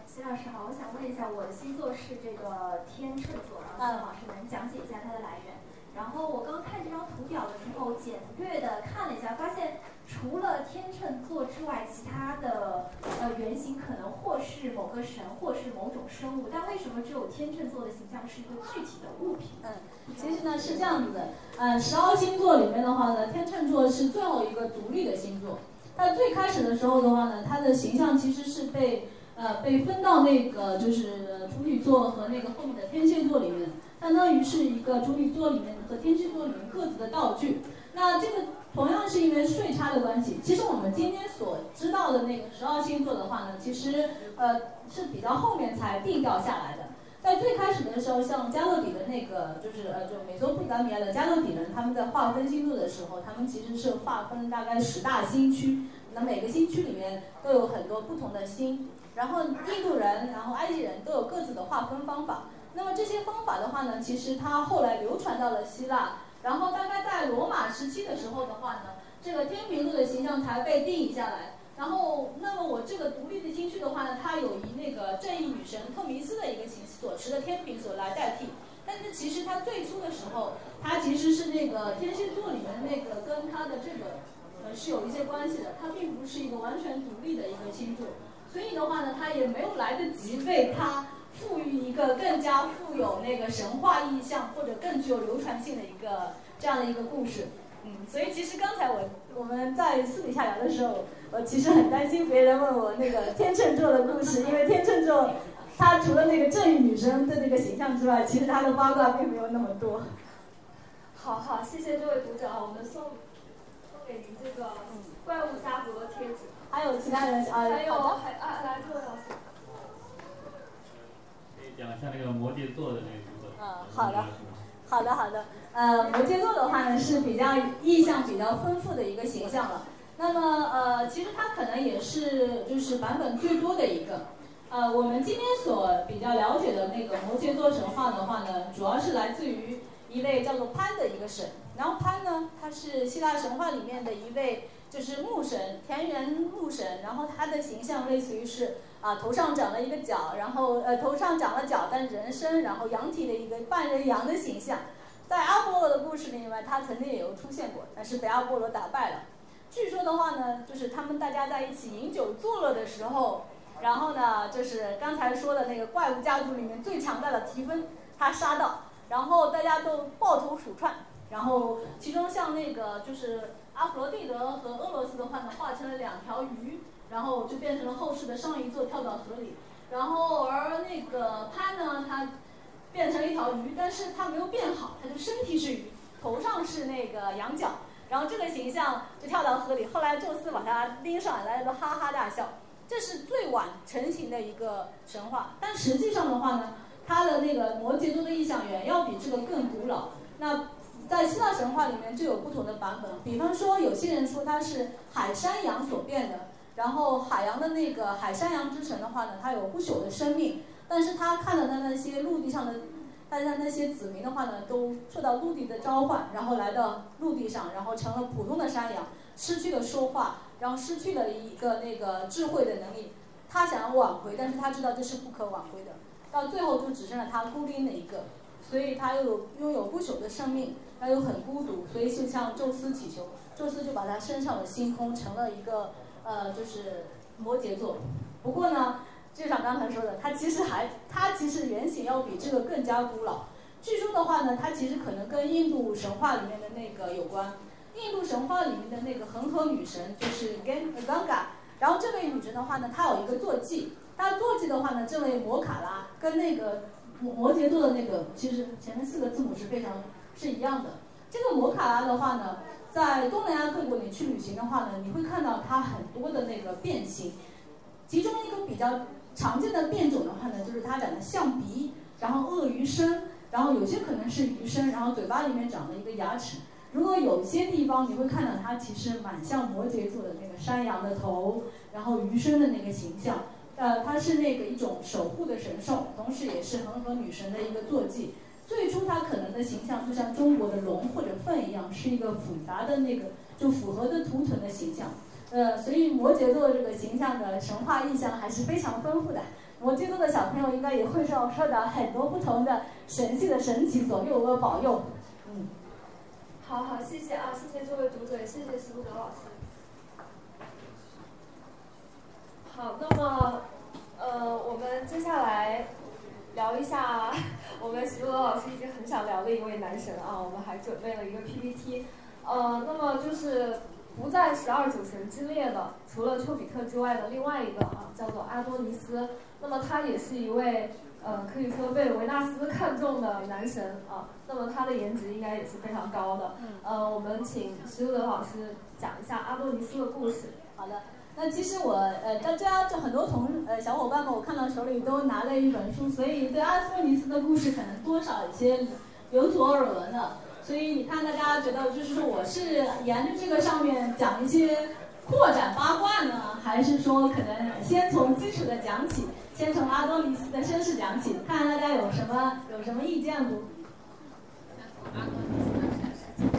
徐老师好，我想问一下，我的星座是这个天秤座，然后希望老师能讲解一下它的来源。然后我刚看这张图表的时候，简略的看了一下，发现除了天秤座之外，其他的呃原型可能或是某个神，或是某种生物，但为什么只有天秤座的形象是一个具体的物品？嗯，其实呢是这样子的，呃，十二星座里面的话呢，天秤座是最后一个独立的星座。它最开始的时候的话呢，它的形象其实是被呃被分到那个就是处女座和那个后面的天蝎座里面，相当于是一个处女座里面和天蝎座里面各自的道具。那这个同样是因为税差的关系，其实我们今天所知道的那个十二星座的话呢，其实呃是比较后面才定调下来的。在最开始的时候，像加勒比的那个，就是呃，就美索不达米亚的加勒比人，他们在划分星座的时候，他们其实是划分大概十大星区，那每个星区里面都有很多不同的星。然后印度人，然后埃及人都有各自的划分方法。那么这些方法的话呢，其实它后来流传到了希腊，然后大概在罗马时期的时候的话呢，这个天秤座的形象才被定义下来。然后，那么我这个独立的星区的话呢，它有以那个正义女神特弥斯的一个形所持的天平所来代替。但是其实它最初的时候，它其实是那个天蝎座里面那个跟它的这个呃是有一些关系的，它并不是一个完全独立的一个星座。所以的话呢，它也没有来得及为它赋予一个更加富有那个神话意象或者更具有流传性的一个这样的一个故事。嗯，所以其实刚才我我们在私底下聊的时候，我其实很担心别人问我那个天秤座的故事，因为天秤座他除了那个正义女生的那个形象之外，其实他的八卦并没有那么多。好好，谢谢这位读者啊，我们送送给您这个怪物家族的贴纸。还有其他人啊？还有还啊来这位老师。讲一下那个摩羯座的那个部分。嗯好的好的好的，呃，摩羯座的话呢是比较意象比较丰富的一个形象了。那么呃，其实它可能也是就是版本最多的一个。呃，我们今天所比较了解的那个摩羯座神话的话呢，主要是来自于一位叫做潘的一个神。然后潘呢，他是希腊神话里面的一位就是牧神，田园牧神。然后他的形象类似于是啊，头上长了一个角，然后呃头上长了角，但人身，然后羊体的一个半人羊的形象。在阿波罗的故事里面，他曾经也有出现过，但是被阿波罗打败了。据说的话呢，就是他们大家在一起饮酒作乐的时候，然后呢，就是刚才说的那个怪物家族里面最强大的提芬，他杀到，然后大家都抱头鼠窜，然后其中像那个就是阿弗罗狄德和俄罗斯的话呢，化成了两条鱼，然后就变成了后世的上一座跳到河里。然后而那个潘呢，他变成了一条鱼，但是他没有变好，他就身体是鱼，头上是那个羊角，然后这个形象就跳到河里。后来宙斯把他拎上来，大家都哈哈大笑。这是最晚成型的一个神话，但实际上的话呢，他的那个摩羯座的意象远要比这个更古老。那在希腊神话里面就有不同的版本，比方说有些人说它是海山羊所变的，然后海洋的那个海山羊之神的话呢，它有不朽的生命，但是他看到的那些陆地上的，大家那些子民的话呢，都受到陆地的召唤，然后来到陆地上，然后成了普通的山羊，失去了说话。然后失去了一个那个智慧的能力，他想要挽回，但是他知道这是不可挽回的，到最后就只剩了他孤零的一个，所以他又拥有不朽的生命，他又很孤独，所以就向宙斯祈求，宙斯就把他升上了星空，成了一个呃就是摩羯座。不过呢，就像刚才说的，他其实还他其实原型要比这个更加古老，据说的话呢，他其实可能跟印度神话里面的那个有关。印度神话里面的那个恒河女神就是 Ganga，然后这位女神的话呢，她有一个坐骑，她坐骑的话呢，这位摩卡拉跟那个摩摩羯座的那个其实前面四个字母是非常是一样的。这个摩卡拉的话呢，在东南亚各国你去旅行的话呢，你会看到它很多的那个变形，其中一个比较常见的变种的话呢，就是它长得象鼻，然后鳄鱼身，然后有些可能是鱼身，然后嘴巴里面长了一个牙齿。如果有些地方你会看到它其实蛮像摩羯座的那个山羊的头，然后鱼身的那个形象，呃，它是那个一种守护的神兽，同时也是恒河女神的一个坐骑。最初它可能的形象就像中国的龙或者凤一样，是一个复杂的那个就符合的图腾的形象。呃，所以摩羯座这个形象的神话意象还是非常丰富的。摩羯座的小朋友应该也会受受到很多不同的神系的神奇左右和保佑。嗯好好，谢谢啊，谢谢这位读者，谢谢石路德老师。好，那么，呃，我们接下来聊一下我们石路德老师一直很想聊的一位男神啊，我们还准备了一个 PPT，呃，那么就是不在十二主神之列的，除了丘比特之外的另外一个啊，叫做阿多尼斯，那么他也是一位。呃，可以说被维纳斯看中的男神啊，那么他的颜值应该也是非常高的。呃，我们请石路德老师讲一下阿多尼斯的故事。好的，那其实我呃，大家就很多同呃小伙伴们，我看到手里都拿了一本书，所以对阿多尼斯的故事可能多少有些有所耳闻的。所以你看，大家觉得就是说我是沿着这个上面讲一些扩展八卦呢，还是说可能先从基础的讲起？先从阿多尼斯的身世讲起，看看大家有什么有什么意见不？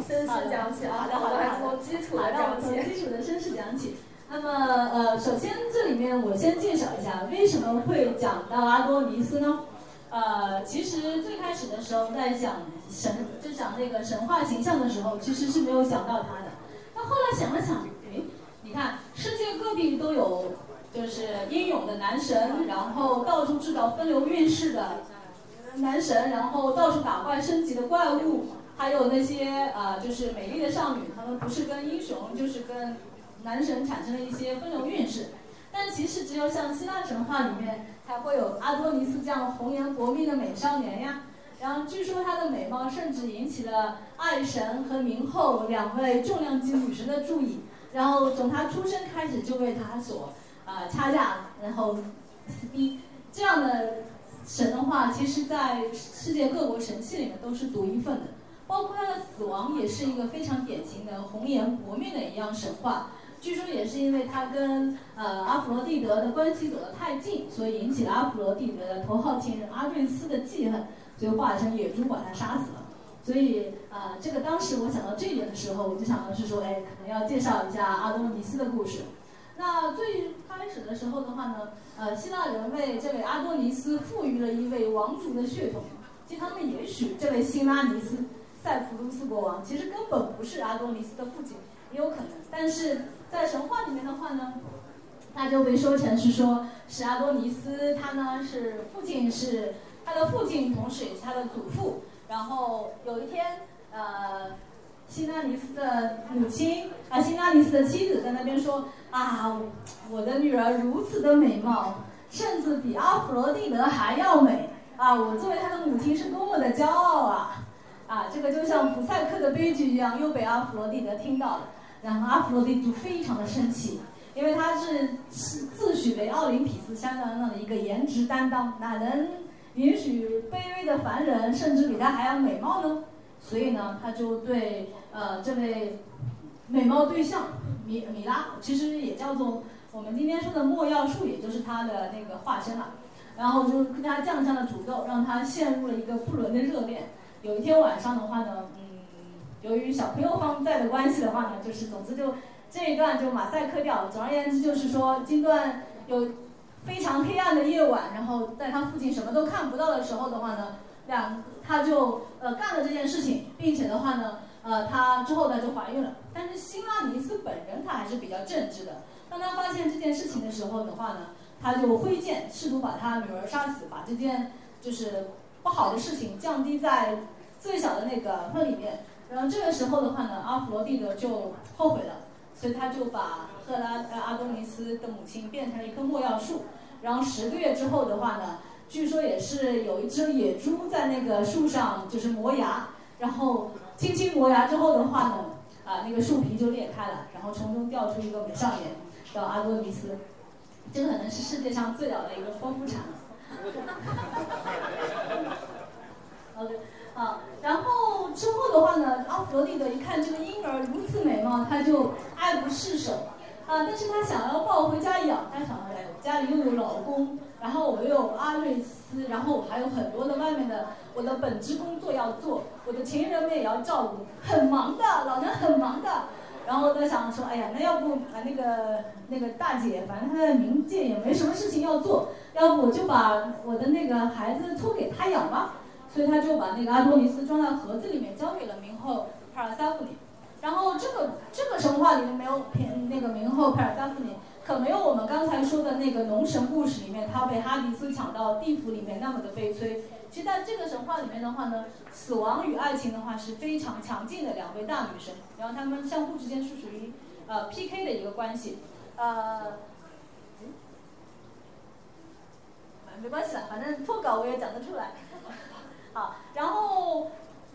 身世讲起啊，好的好的，从基础的讲起。从基础的身世讲起。那么呃，首先这里面我先介绍一下，为什么会讲到阿多尼斯呢？呃，其实最开始的时候在讲神，就讲那个神话形象的时候，其实是没有想到他的。那后来想了想，哎，你看世界各地都有。就是英勇的男神，然后到处制造分流运势的男神，然后到处打怪升级的怪物，还有那些啊，就是美丽的少女，他们不是跟英雄，就是跟男神产生了一些分流运势。但其实只有像希腊神话里面才会有阿多尼斯这样红颜薄命的美少年呀。然后据说他的美貌甚至引起了爱神和冥后两位重量级女神的注意，然后从他出生开始就为他所。啊，掐架，然后撕逼，这样的神的话，其实，在世界各国神器里面都是独一份的。包括他的死亡，也是一个非常典型的红颜薄命的一样神话。据说也是因为他跟呃阿弗罗蒂德的关系走得太近，所以引起了阿弗罗蒂德的头号情人阿瑞斯的记恨，所以化成野猪把他杀死了。所以啊，这个当时我想到这一点的时候，我就想到是说，哎，可能要介绍一下阿多尼斯的故事。那最开始的时候的话呢，呃，希腊人为这位阿多尼斯赋予了一位王族的血统，其实他们也许这位辛拉尼斯塞浦路斯国王其实根本不是阿多尼斯的父亲，也有可能，但是在神话里面的话呢，他就被说成是说是阿多尼斯，他呢是父亲是他的父亲，同时也是他的祖父，然后有一天，呃。辛拉尼斯的母亲啊，辛拉尼斯的妻子在那边说啊，我的女儿如此的美貌，甚至比阿弗罗蒂德还要美啊！我作为她的母亲是多么的骄傲啊！啊，这个就像普赛克的悲剧一样，又被阿弗罗蒂德听到了，然后阿弗罗蒂就非常的生气，因为他是自诩为奥林匹斯山上的一个颜值担当，哪能允许卑微的凡人甚至比他还要美貌呢？所以呢，他就对呃这位美貌对象米米拉，其实也叫做我们今天说的莫要树，也就是他的那个化身了。然后就跟他降下了诅咒，让他陷入了一个不伦的热恋。有一天晚上的话呢，嗯，由于小朋友方在的关系的话呢，就是总之就这一段就马赛克掉了。总而言之就是说，金段有非常黑暗的夜晚，然后在他父亲什么都看不到的时候的话呢。两，他就呃干了这件事情，并且的话呢，呃，他之后呢就怀孕了。但是辛拉尼斯本人他还是比较正直的。当他发现这件事情的时候的话呢，他就挥剑试图把他女儿杀死，把这件就是不好的事情降低在最小的那个份里面。然后这个时候的话呢，阿弗罗蒂德就后悔了，所以他就把赫拉呃阿多尼斯的母亲变成了一棵没药树。然后十个月之后的话呢。据说也是有一只野猪在那个树上就是磨牙，然后轻轻磨牙之后的话呢，啊那个树皮就裂开了，然后从中掉出一个美少年，叫阿多尼斯，这可能是世界上最早的一个剖腹产。OK，好，然后之后的话呢，阿弗罗蒂德一看这个婴儿如此美貌，他就爱不释手，啊，但是他想要抱回家养，他想来家里又有老公。然后我又有阿瑞斯，然后我还有很多的外面的我的本职工作要做，我的情人们也要照顾，很忙的，老娘很忙的。然后在想说，哎呀，那要不啊那个那个大姐，反正她在冥界也没什么事情要做，要不我就把我的那个孩子托给她养吧。所以他就把那个阿多尼斯装在盒子里面，交给了冥后帕尔萨夫尼。然后这个这个神话里面没有偏那个冥后帕尔萨夫尼。可没有我们刚才说的那个农神故事里面，他被哈迪斯抢到地府里面那么的悲催。其实在这个神话里面的话呢，死亡与爱情的话是非常强劲的两位大女神，然后她们相互之间是属于呃 PK 的一个关系。呃，没关系了，反正脱稿我也讲得出来。啊，然后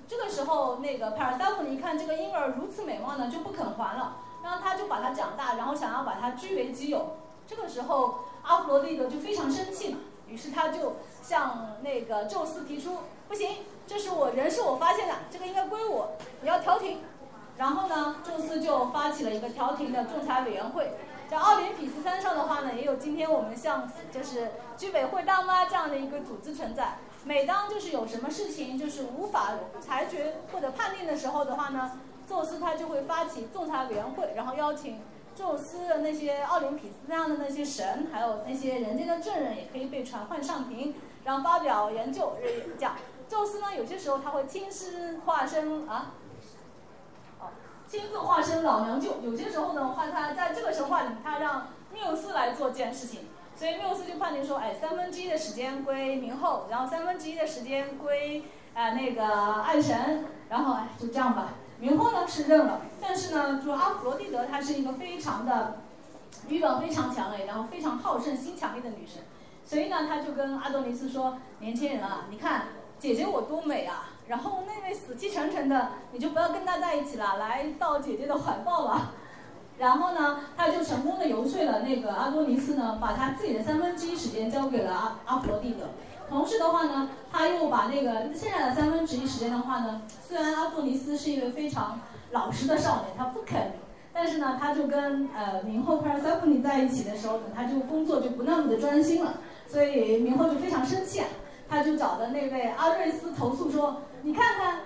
这个时候那个帕尔萨夫尼看这个婴儿如此美貌呢，就不肯还了。然后他就把他长大，然后想要把他据为己有。这个时候，阿弗罗蒂德就非常生气嘛，于是他就向那个宙斯提出：“不行，这是我人是我发现的，这个应该归我，你要调停。”然后呢，宙斯就发起了一个调停的仲裁委员会。在奥林匹斯山上的话呢，也有今天我们像就是居委会大妈这样的一个组织存在。每当就是有什么事情就是无法裁决或者判定的时候的话呢。宙斯他就会发起仲裁委员会，然后邀请宙斯的那些奥林匹斯那样的那些神，还有那些人间的证人，也可以被传唤上庭，然后发表研究讲。宙斯呢，有些时候他会亲自化身啊，亲自化身老娘舅。有些时候呢话，他在这个神话里，他让缪斯来做这件事情，所以缪斯就判定说，哎，三分之一的时间归冥后，然后三分之一的时间归啊那个爱神，然后哎就这样吧。冥后呢是认了，但是呢，就阿弗罗蒂德她是一个非常的欲望非常强烈，然后非常好胜心强烈的女神，所以呢，她就跟阿多尼斯说：“年轻人啊，你看姐姐我多美啊！然后那位死气沉沉的，你就不要跟他在一起了，来到姐姐的怀抱吧。”然后呢，他就成功的游说了那个阿多尼斯呢，把他自己的三分之一时间交给了阿阿弗罗蒂德。同时的话呢，他又把那个现在的三分之一时间的话呢，虽然阿多尼斯是一位非常老实的少年，他不肯，但是呢，他就跟呃明后帕尔塞夫尼在一起的时候呢，他就工作就不那么的专心了，所以明后就非常生气啊，他就找的那位阿瑞斯投诉说，你看看，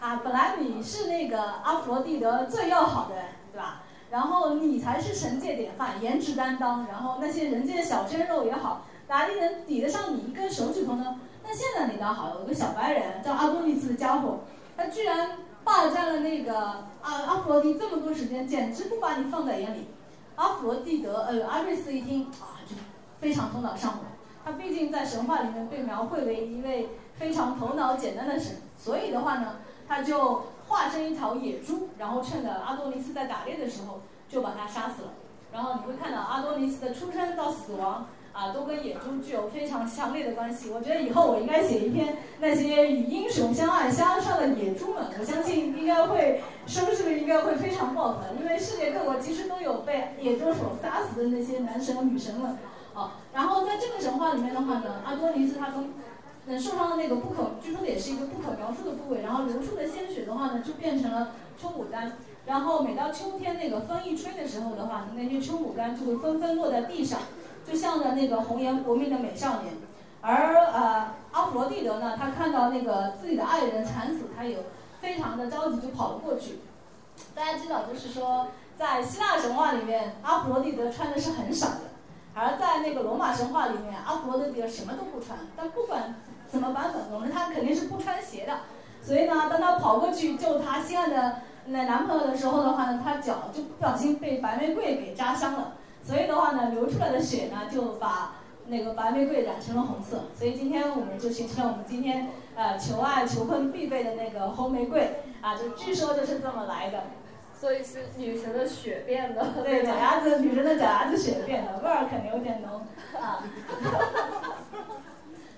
啊，本来你是那个阿弗罗蒂德最要好的，对吧？然后你才是神界典范，颜值担当，然后那些人间小鲜肉也好。哪里能抵得上你一根手指头呢？那现在你倒好，有个小白人叫阿多尼斯的家伙，他居然霸占了那个阿阿弗罗蒂这么多时间，简直不把你放在眼里。阿弗罗蒂德呃阿瑞斯一听啊，就非常头脑上火。他毕竟在神话里面被描绘为一位非常头脑简单的神，所以的话呢，他就化身一条野猪，然后趁着阿多尼斯在打猎的时候就把他杀死了。然后你会看到阿多尼斯的出生到死亡啊，都跟野猪具有非常强烈的关系。我觉得以后我应该写一篇那些与英雄相爱相杀的野猪们，我相信应该会收视率应该会非常爆棚，因为世界各国其实都有被野猪所杀死的那些男神女神们。好，然后在这个神话里面的话呢，阿多尼斯他从受伤的那个不可，据说也是一个不可描述的部位，然后流出的鲜血的话呢，就变成了秋牡丹。然后每到秋天那个风一吹的时候的话，那些秋牡丹就会纷纷落在地上，就像着那个红颜薄命的美少年。而呃阿弗罗蒂德呢，他看到那个自己的爱人惨死，他也非常的着急，就跑了过去。大家知道，就是说在希腊神话里面，阿弗罗蒂德穿的是很少的。而在那个罗马神话里面，阿弗罗狄德什么都不穿，但不管怎么版本，总之他肯定是不穿鞋的。所以呢，当他跑过去救他心爱的那男朋友的时候的话呢，他脚就不小心被白玫瑰给扎伤了。所以的话呢，流出来的血呢，就把那个白玫瑰染成了红色。所以今天我们就形成了我们今天呃求爱求婚必备的那个红玫瑰啊，就据说就是这么来的。所以是女神的血变的，对，脚丫子，女神的脚丫子血变的，味儿肯定有点浓啊。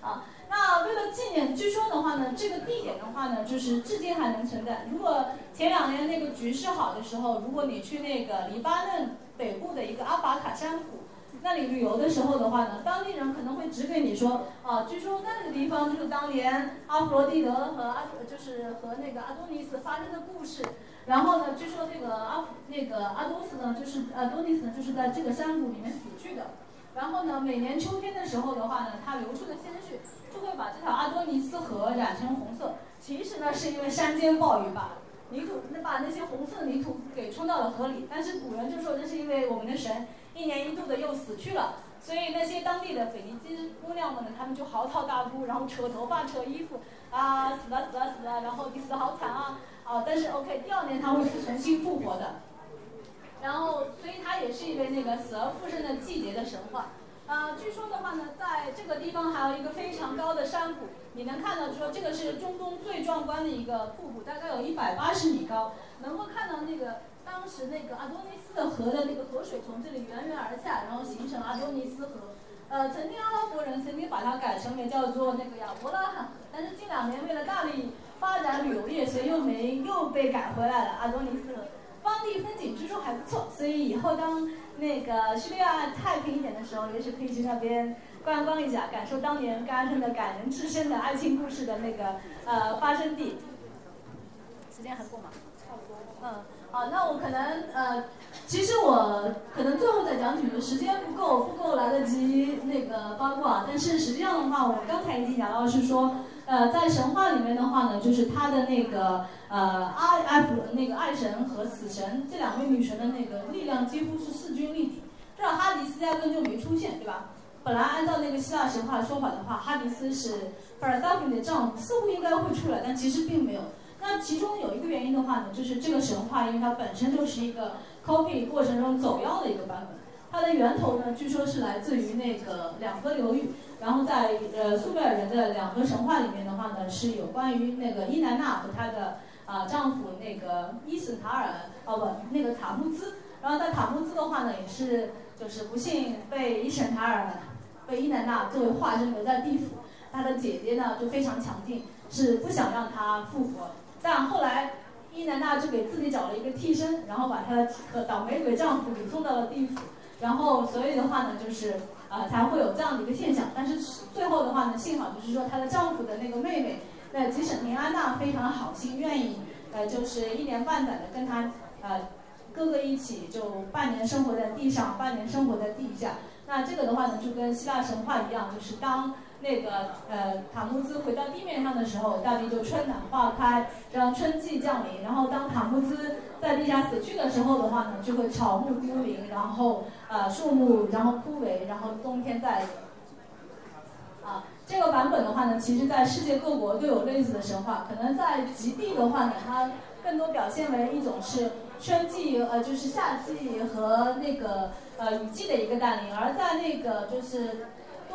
啊，那为了纪念，据说的话呢，这个地点的话呢，就是至今还能存在。如果前两年那个局势好的时候，如果你去那个黎巴嫩北部的一个阿法卡山谷那里旅游的时候的话呢，当地人可能会指给你说，啊，据说那个地方就是当年阿弗罗狄德和阿，就是和那个阿多尼斯发生的故事。然后呢，据说那个阿那个阿多斯呢，就是阿多尼斯呢，就是在这个山谷里面死去的。然后呢，每年秋天的时候的话呢，他流出的鲜血就会把这条阿多尼斯河染成红色。其实呢，是因为山间暴雨把泥土那把那些红色的泥土给冲到了河里。但是古人就说这是因为我们的神一年一度的又死去了，所以那些当地的腓尼基姑娘们呢，她们就嚎啕大哭，然后扯头发、扯衣服，啊，死了死了死了，然后你死的好惨啊！啊，但是 OK，第二年他会重新复活的，然后所以它也是一个那个死而复生的季节的神话。啊，据说的话呢，在这个地方还有一个非常高的山谷，你能看到说这个是中东最壮观的一个瀑布，大概有一百八十米高，能够看到那个当时那个阿多尼斯的河的那个河水从这里源源而下，然后形成阿多尼斯河。呃，曾经阿拉伯人曾经把它改成为叫做那个亚伯拉罕，但是近两年为了大力发展旅游业，所以又没又被改回来了。阿多尼斯河，当地风景据说还不错，所以以后当那个叙利亚太平一点的时候，也许可以去那边观光一下，感受当年发生的感人至深的爱情故事的那个呃发生地。时间还够吗？差不多。嗯，好，那我可能呃，其实我可能最后再讲几句，时间不够，不够来得及那个八卦。但是实际上的话，我刚才已经讲到是说。呃，在神话里面的话呢，就是他的那个呃阿艾弗那个爱神和死神这两位女神的那个力量几乎是势均力敌。这哈迪斯压根就没出现，对吧？本来按照那个希腊神话说法的话，哈迪斯是帕尔萨芬的丈夫，似乎应该会出来，但其实并没有。那其中有一个原因的话呢，就是这个神话，因为它本身就是一个 copy 过程中走样的一个版本。它的源头呢，据说是来自于那个两河流域。然后在呃苏美尔人的两河神话里面的话呢，是有关于那个伊南娜和她的啊丈夫那个伊斯塔尔哦不那个塔木兹，然后在塔木兹的话呢也是就是不幸被伊什塔尔被伊南娜作为化身留在地府，她的姐姐呢就非常强劲，是不想让她复活，但后来伊南娜就给自己找了一个替身，然后把她的倒霉鬼丈夫给送到了地府，然后所以的话呢就是。啊，才会有这样的一个现象。但是最后的话呢，幸好就是说她的丈夫的那个妹妹，那吉沈廷安娜非常的好心，愿意呃，就是一年半载的跟她呃哥哥一起，就半年生活在地上，半年生活在地下。那这个的话呢，就跟希腊神话一样，就是当那个呃塔木兹回到地面上的时候，大地就春暖花开，让春季降临。然后当塔木兹在地下死去的时候的话呢，就会草木凋零，然后呃树木然后枯萎，然后冬天再来。啊，这个版本的话呢，其实在世界各国都有类似的神话。可能在极地的话呢，它更多表现为一种是春季呃就是夏季和那个呃雨季的一个带领；而在那个就是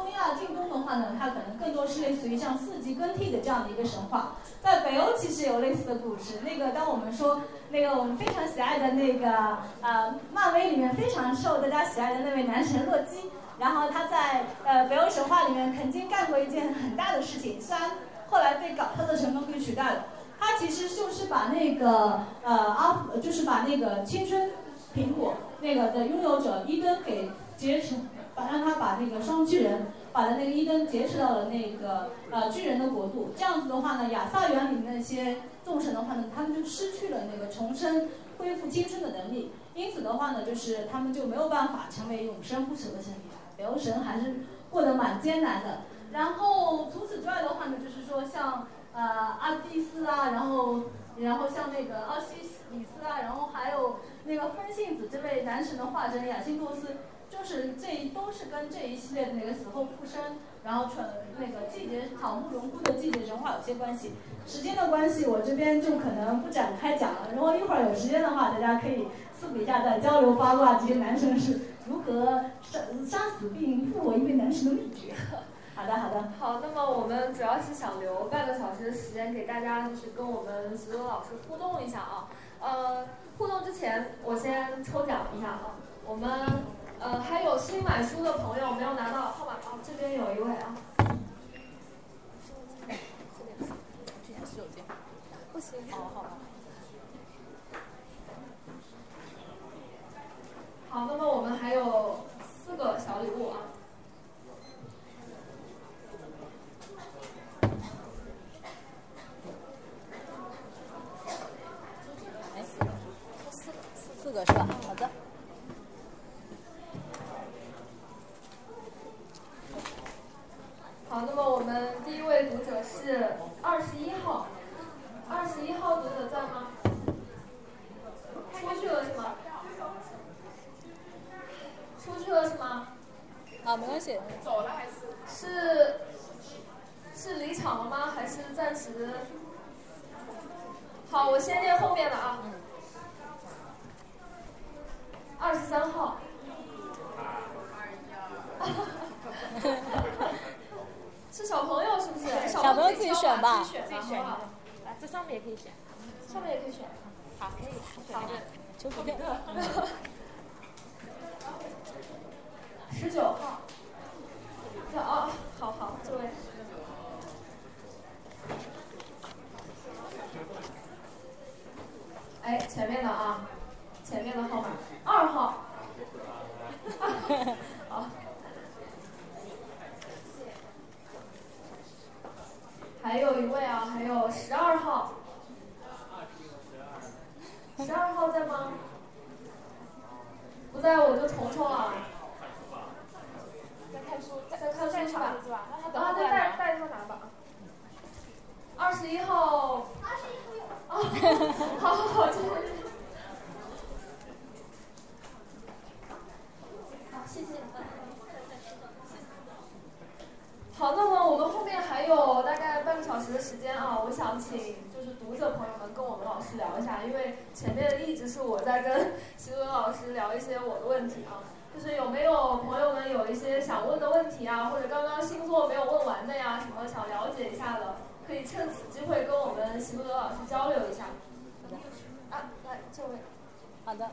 东亚近东的话呢，它可能更。多是类似于像四季更替的这样的一个神话。在北欧其实有类似的故事。那个当我们说那个我们非常喜爱的那个呃漫威里面非常受大家喜爱的那位男神洛基，然后他在呃北欧神话里面曾经干过一件很大的事情，虽然后来被搞特的成功给取代了。他其实就是把那个呃阿就是把那个青春苹果那个的拥有者伊登给劫持，把让他把那个双巨人。把的那个伊登劫持到了那个呃巨人的国度，这样子的话呢，亚萨园里那些众神的话呢，他们就失去了那个重生、恢复青春的能力，因此的话呢，就是他们就没有办法成为永生不朽的神灵。北欧神还是过得蛮艰难的。然后除此之外的话呢，就是说像呃阿蒂斯啊，然后然后像那个奥西里斯啊，然后还有那个风信子这位男神的化身雅辛托斯。就是这都是跟这一系列的那个死后复生，然后传那个季节草木荣枯的季节神话有些关系。时间的关系，我这边就可能不展开讲了。如果一会儿有时间的话，大家可以私底下再交流八卦，这些男生是如何杀杀死并复活一位男神的秘诀。好的，好的。好，那么我们主要是想留半个小时的时间给大家，就是跟我们所有老师互动一下啊。呃，互动之前我先抽奖一下啊，我们。呃，还有新买书的朋友没有拿到号码啊？这边有一位啊。之前是有件，不行。好好。好，那么我们还有四个小礼物啊。哎，四个，四个是吧？好的。好，那么我们第一位读者是二十一号，二十一号读者在吗？出去了是吗？出去了是吗？啊，没关系。走了还是？是是离场了吗？还是暂时？好，我先念后面的啊。二十三号。是小朋友是不是？小朋友自己选吧。自己选吧。来，这上面也可以选。上面也可以选。好，可以。好的。求图片。十九号。哦，好好，这位。哎，前面的啊，前面的号码二号。好。还有一位啊，还有十二号，十二号在吗？不在我就重抽啊。在看书，在看书是吧？啊，对，带带他拿吧。二十一号。二十一号有。啊，好好好，谢谢。好，谢谢。好，那么我们后面还有大概半个小时的时间啊，我想请就是读者朋友们跟我们老师聊一下，因为前面一直是我在跟徐文老师聊一些我的问题啊，就是有没有朋友们有一些想问的问题啊，或者刚刚星座没有问完的呀，什么想了解一下的，可以趁此机会跟我们徐文老师交流一下。好的。啊，来这位。好的。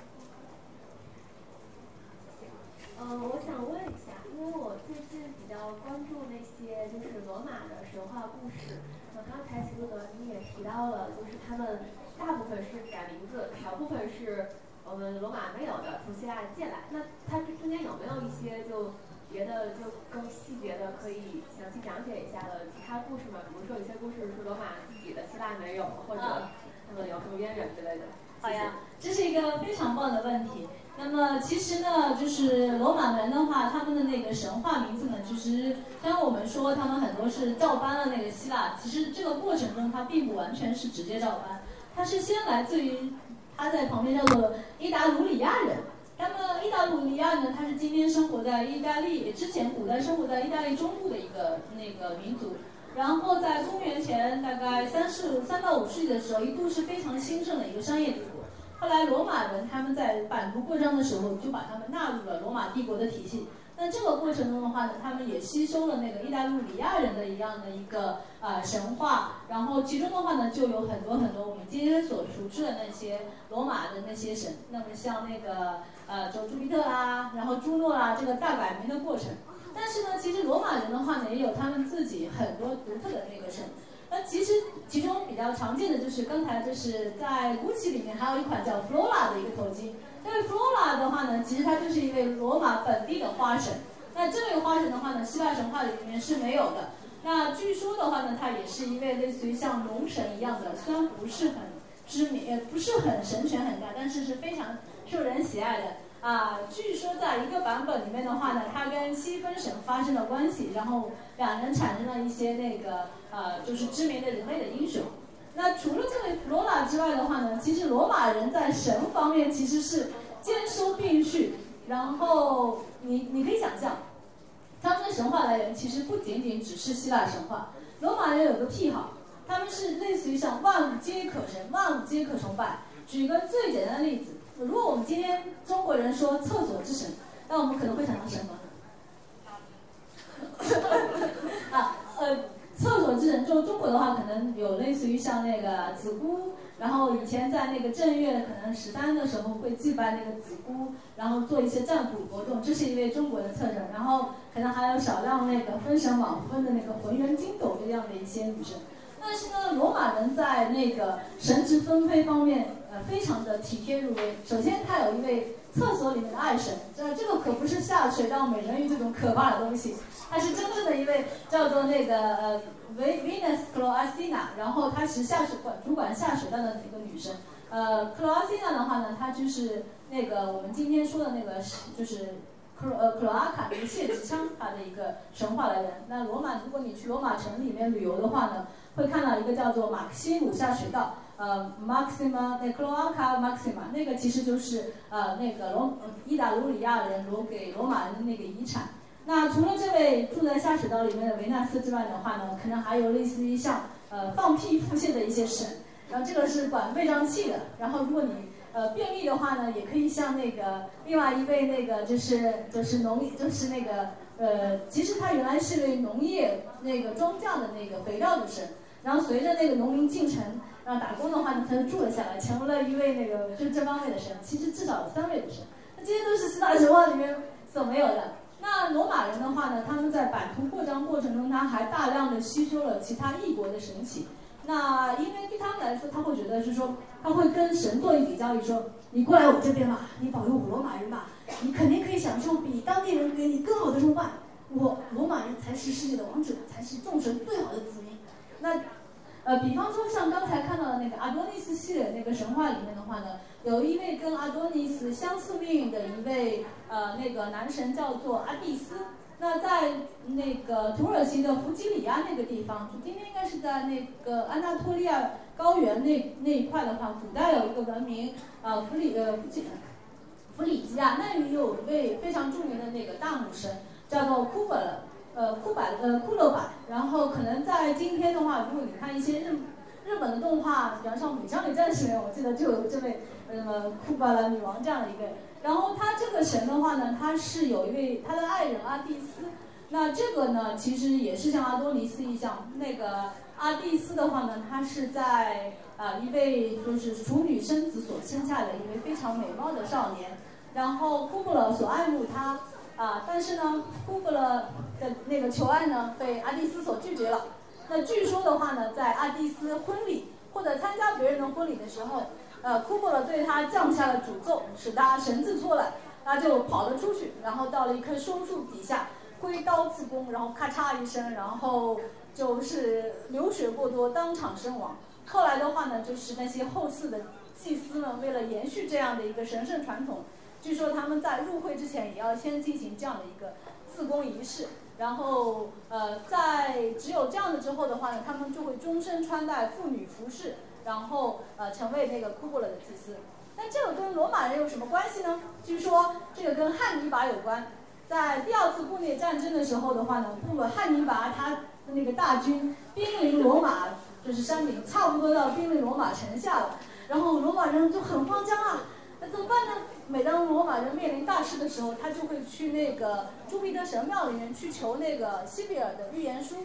嗯，我想问一下，因为我最近比较关注那些就是罗马的神话故事。那刚才齐路德你也提到了，就是他们大部分是改名字，少部分是我们罗马没有的，从希腊借来。那它这中间有没有一些就别的就更细节的，可以详细讲解一下的其他故事吗？比如说有些故事是罗马自己的，希腊没有，或者他们有什么渊源之类的。好呀，这是一个非常棒的问题。那么其实呢，就是罗马人的话，他们的那个神话名字呢，其实虽然我们说他们很多是照搬了那个希腊，其实这个过程中它并不完全是直接照搬，它是先来自于他在旁边叫做伊达鲁里亚人。那么伊达鲁里亚呢，他是今天生活在意大利之前古代生活在意大利中部的一个那个民族。然后在公元前大概三世三到五世纪的时候，一度是非常兴盛的一个商业帝国。后来罗马人他们在版图扩张的时候，就把他们纳入了罗马帝国的体系。那这个过程中的话呢，他们也吸收了那个意大利里亚人的一样的一个呃神话，然后其中的话呢，就有很多很多我们今天所熟知的那些罗马的那些神，那么像那个呃，就朱庇特啦，然后朱诺啦，这个大改名的过程。但是呢，其实罗马人的话呢，也有他们自己很多独特的那个神。那其实其中比较常见的就是刚才就是在 GUCCI 里面还有一款叫 Flora 的一个头巾。这个 Flora 的话呢，其实它就是一位罗马本地的花神。那这位花神的话呢，希腊神话里面是没有的。那据说的话呢，它也是一位类似于像龙神一样的，虽然不是很知名，也不是很神权很大，但是是非常受人喜爱的。啊，据说在一个版本里面的话呢，他跟西分神发生了关系，然后两人产生了一些那个呃，就是知名的人类的英雄。那除了这位罗拉之外的话呢，其实罗马人在神方面其实是兼收并蓄。然后你你可以想象，他们的神话来源其实不仅仅只是希腊神话。罗马人有个癖好，他们是类似于像万物皆可神，万物皆可崇拜。举个最简单的例子。如果我们今天中国人说厕所之神，那我们可能会想到什么？啊，呃，厕所之神，就中国的话，可能有类似于像那个子姑，然后以前在那个正月可能十三的时候会祭拜那个子姑，然后做一些占卜活动，这是一位中国的特征。然后可能还有少量那个封神榜分的那个浑元金斗这样的一些女神。但是呢，罗马人在那个神职分配方面。非常的体贴入微。首先，他有一位厕所里面的爱神，这这个可不是下水道美人鱼这种可怕的东西，他是真正的一位叫做那个呃维 Venus Cloacina，然后她是下水管主管下水道的一个女神。呃，Cloacina 的话呢，她就是那个我们今天说的那个就是克呃克罗阿卡那个泄殖腔，它的一个神话来源。那罗马，如果你去罗马城里面旅游的话呢，会看到一个叫做马克西姆下水道。呃，Maxima，那 Cloaca Maxima，那个其实就是呃那个罗伊达卢里亚人留给罗马人的那个遗产。那除了这位住在下水道里面的维纳斯之外的话呢，可能还有类似于像呃放屁腹泻的一些神。然后这个是管胃胀气的。然后如果你呃便秘的话呢，也可以像那个另外一位那个就是就是农就是那个呃，其实他原来是位农业那个庄稼的那个肥料的神。然后随着那个农民进城。然后打工的话呢，他就住了下来，成为了一位那个就这方面的神。其实至少有三位的神，那这些都是希腊神话里面所没有的。那罗马人的话呢，他们在版图扩张过程中，他还大量的吸收了其他异国的神奇。那因为对他们来说，他会觉得是说，他会跟神做一笔交易，说你过来我这边吧，你保佑我罗马人吧，你肯定可以享受比当地人给你更好的崇拜。我罗马人才是世界的王者，才是众神最好的子民。那。呃，比方说像刚才看到的那个阿多尼斯系列那个神话里面的话呢，有一位跟阿多尼斯相似命运的一位呃那个男神叫做阿蒂斯。那在那个土耳其的弗吉里亚那个地方，今天应该是在那个安纳托利亚高原那那一块的话，古代有一个文明呃弗里呃弗吉弗里吉亚，那里有一位非常著名的那个大母神叫做库巴勒。呃，库百呃库洛百，然后可能在今天的话，如果你看一些日日本的动画，比方说《美少女战士》里面，我记得就有这位什么库巴拉女王这样的一个。然后他这个神的话呢，他是有一位他的爱人阿蒂斯。那这个呢，其实也是像阿多尼斯一样，那个阿蒂斯的话呢，他是在啊一位就是处女生子所生下的一位非常美貌的少年，然后库布勒所爱慕他。啊，但是呢，库布勒的那个求爱呢，被阿蒂斯所拒绝了。那据说的话呢，在阿蒂斯婚礼或者参加别人的婚礼的时候，呃，库布勒对他降下了诅咒，使他神志错乱，他就跑了出去，然后到了一棵松树底下，挥刀自宫，然后咔嚓一声，然后就是流血过多，当场身亡。后来的话呢，就是那些后世的祭司们，为了延续这样的一个神圣传统。据说他们在入会之前也要先进行这样的一个自宫仪式，然后呃，在只有这样的之后的话呢，他们就会终身穿戴妇女服饰，然后呃成为那个库布勒的祭司。那这个跟罗马人有什么关系呢？据说这个跟汉尼拔有关。在第二次布列战争的时候的话呢，布汉尼拔他的那个大军兵临罗马，就是山顶，差不多要兵临罗马城下了，然后罗马人就很慌张啊。那怎么办呢？每当罗马人面临大事的时候，他就会去那个朱庇特神庙里面去求那个西比尔的预言书。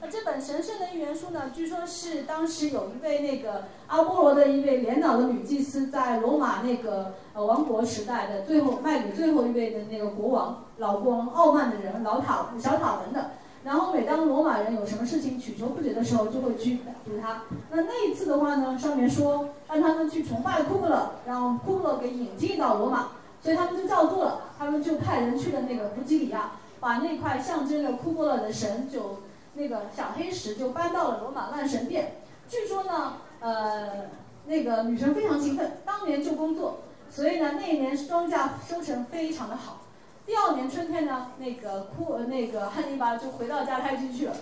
那这本神圣的预言书呢，据说是当时有一位那个阿波罗的一位年老的女祭司，在罗马那个呃王国时代的最后卖给最后一位的那个国王老国王傲慢的人老塔小塔文的。然后每当罗马人有什么事情祈求不决的时候，就会去读它。那那一次的话呢，上面说让他们去崇拜库布勒，让库布勒给引进到罗马，所以他们就照做了。他们就派人去了那个弗吉里亚，把那块象征着库布勒的神就那个小黑石就搬到了罗马万神殿。据说呢，呃，那个女神非常勤奋，当年就工作，所以呢那一年庄稼收成非常的好。第二年春天呢，那个汉尼拔就回到迦太基去了，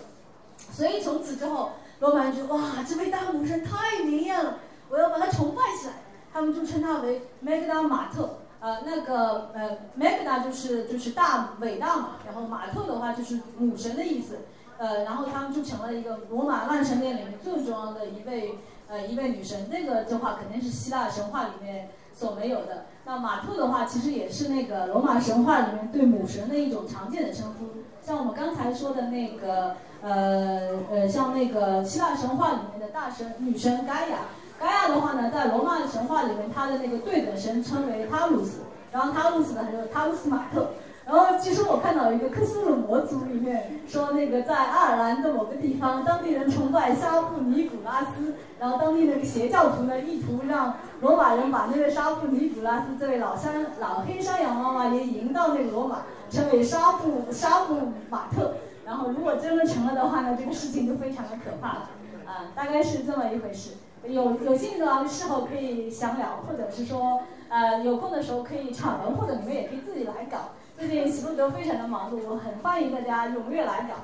所以从此之后，罗马人觉得哇，这位大女神太灵验了，我要把她崇拜起来。他们就称她为 Magda 马特，呃，那个呃玛格达就是就是大伟大嘛，然后马特的话就是母神的意思，呃，然后他们就成了一个罗马万神殿里面最重要的一位呃一位女神。那个的话肯定是希腊神话里面所没有的。那马特的话，其实也是那个罗马神话里面对母神的一种常见的称呼。像我们刚才说的那个，呃呃，像那个希腊神话里面的大神女神盖亚，盖亚的话呢，在罗马神话里面，他的那个对等神称为塔鲁斯，然后塔鲁斯呢，还有塔鲁斯马特。然后其实我看到一个克苏鲁魔族里面说，那个在爱尔兰的某个地方，当地人崇拜沙布尼古拉斯，然后当地那个邪教徒呢，意图让罗马人把那位沙布尼古拉斯这位老山老黑山羊妈妈也迎到那个罗马，成为沙布沙布马特。然后如果真的成了的话呢，这个事情就非常的可怕了，啊，大概是这么一回事。有有兴趣的话，事后可以详聊，或者是说，呃，有空的时候可以场文，或者你们也可以自己来搞。最近喜路德非常的忙碌，我很欢迎大家踊跃来搞。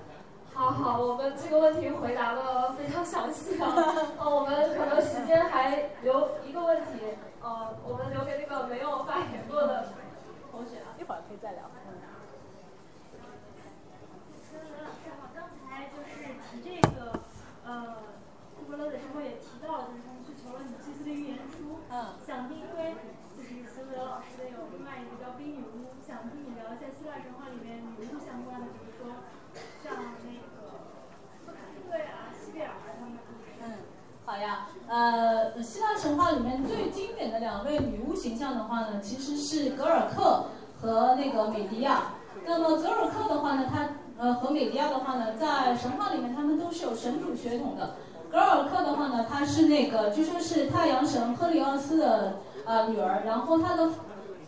好好，我们这个问题回答的非常详细啊。呃，我们可能时间还留一个问题，呃，我们留给那个没有发言过的一会儿可以再聊。刚才就是提这个，呃，库伯勒的时候也提到，就是他们去求了你祭司的预言书，嗯，想听因为就是喜路德老师的有另外一个叫冰女巫。想听你聊一下希腊神话里面女巫相关的，比如说像那个斯卡特呀、西比尔他们的故事。嗯，好呀。呃，希腊神话里面最经典的两位女巫形象的话呢，其实是格尔克和那个美迪亚。那么格尔克的话呢，他呃和美迪亚的话呢，在神话里面他们都是有神主血统的。格尔克的话呢，他是那个据说是太阳神赫利奥斯的呃女儿，然后他的。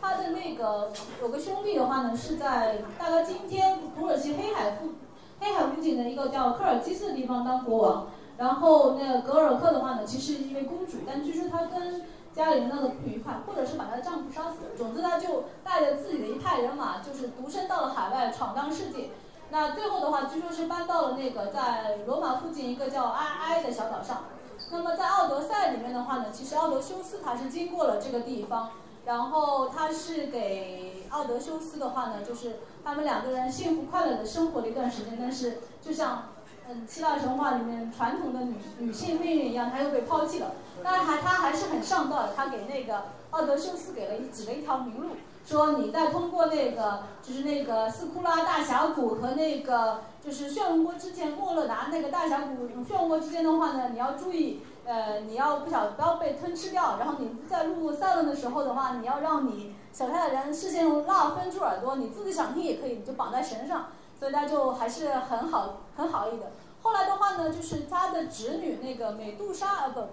他的那个有个兄弟的话呢，是在大概今天土耳其黑海附黑海附近的一个叫科尔基斯的地方当国王。然后那个格尔克的话呢，其实是一位公主，但据说她跟家里人闹得不愉快，或者是把她的丈夫杀死了。总之，她就带着自己的一派人马，就是独身到了海外闯荡世界。那最后的话，据说是搬到了那个在罗马附近一个叫埃埃的小岛上。那么在奥德赛里面的话呢，其实奥德修斯他是经过了这个地方。然后他是给奥德修斯的话呢，就是他们两个人幸福快乐的生活了一段时间，但是就像嗯希腊神话里面传统的女女性命运一样，她又被抛弃了。但还她还是很上道的，她给那个奥德修斯给了一指了一条明路，说你再通过那个就是那个斯库拉大峡谷和那个就是漩涡之间莫勒达那个大峡谷漩涡之间的话呢，你要注意。呃，你要不小不要被吞吃掉，然后你在路散了的时候的话，你要让你手下的人事先用蜡封住耳朵，你自己想听也可以，你就绑在绳上，所以他就还是很好很好意的。后来的话呢，就是他的侄女那个美杜莎呃不，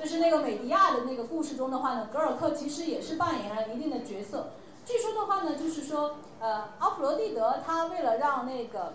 就是那个美迪亚的那个故事中的话呢，格尔克其实也是扮演了一定的角色。据说的话呢，就是说呃阿弗罗蒂德他为了让那个。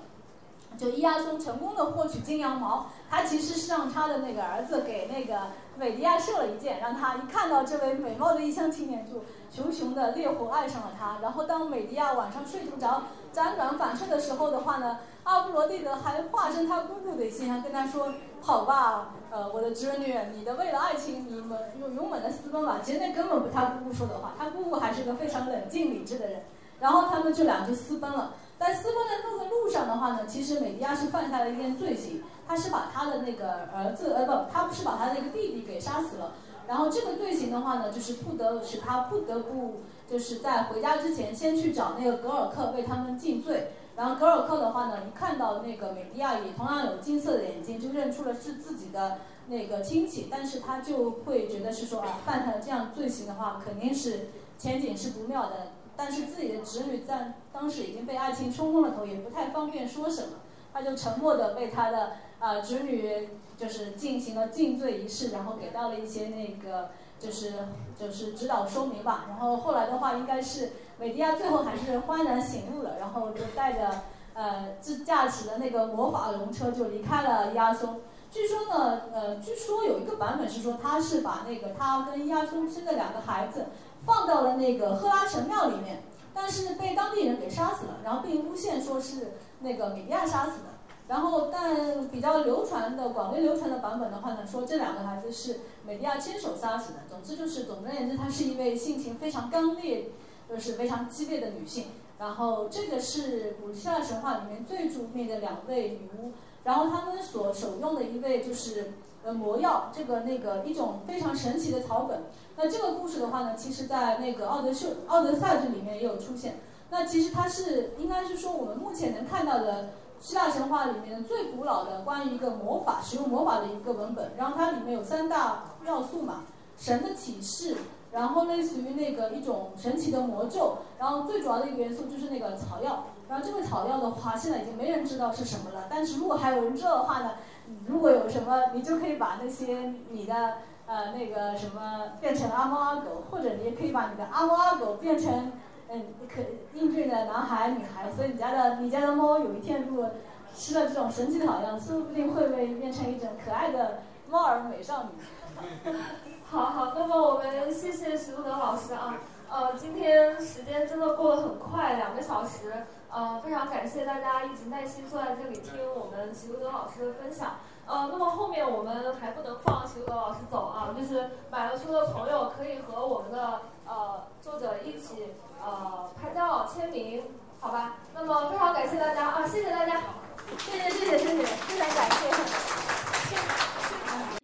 就伊亚松成功的获取金羊毛，他其实是让他的那个儿子给那个美迪亚射了一箭，让他一看到这位美貌的异乡青年，就熊熊的烈火爱上了他。然后当美迪亚晚上睡不着，辗转反侧的时候的话呢，阿波罗蒂德还化身他姑姑的形象跟他说：“好吧，呃，我的侄女，你的为了爱情，你们勇勇猛的私奔吧。”其实那根本不是他姑姑说的话，他姑姑还是个非常冷静理智的人。然后他们这俩就私奔了。在私奔的路的路上的话呢，其实美迪亚是犯下了一件罪行，他是把他的那个儿子，呃不，他不是把他的那个弟弟给杀死了。然后这个罪行的话呢，就是不得使他不得不就是在回家之前先去找那个格尔克为他们尽罪。然后格尔克的话呢，一看到那个美迪亚也同样有金色的眼睛，就认出了是自己的那个亲戚，但是他就会觉得是说啊，犯下了这样罪行的话，肯定是前景是不妙的。但是自己的侄女在当时已经被爱情冲昏了头，也不太方便说什么，他就沉默的为他的啊侄女就是进行了尽罪仪式，然后给到了一些那个就是就是指导说明吧。然后后来的话，应该是美迪亚最后还是幡然醒悟了，然后就带着呃自驾驶的那个魔法龙车就离开了亚松。据说呢，呃，据说有一个版本是说他是把那个他跟亚松生的两个孩子。放到了那个赫拉神庙里面，但是被当地人给杀死了，然后并诬陷说是那个米利亚杀死的。然后，但比较流传的、广为流传的版本的话呢，说这两个孩子是美利亚亲手杀死的。总之就是，总而言之，她是一位性情非常刚烈，就是非常激烈的女性。然后，这个是古希腊神话里面最著名的两位女巫。然后，她们所手用的一位就是呃魔药，这个那个一种非常神奇的草本。那这个故事的话呢，其实，在那个《奥德修奥德赛》这里面也有出现。那其实它是应该是说我们目前能看到的希腊神话里面最古老的关于一个魔法使用魔法的一个文本。然后它里面有三大要素嘛，神的启示，然后类似于那个一种神奇的魔咒，然后最主要的一个元素就是那个草药。然后这个草药的话，现在已经没人知道是什么了。但是如果还有人知道的话呢，如果有什么，你就可以把那些你的。呃，那个什么变成阿猫阿狗，或者你也可以把你的阿猫阿狗变成嗯可英俊的男孩女孩。所以你家的你家的猫有一天如果吃了这种神奇的草药，说不定会被变成一种可爱的猫儿美少女。好好那么我们谢谢徐璐德老师啊。呃今天时间真的过得很快两个小时呃非常感谢大家一直耐心坐在这里听我们徐璐德老师的分享。呃那么后面我们还不能放徐璐德老师走啊就是买了书的朋友可以和我们的呃作者一起呃拍照签名好吧？那么非常感谢大家啊谢谢大家。谢谢谢谢谢谢非常感谢谢谢。谢谢。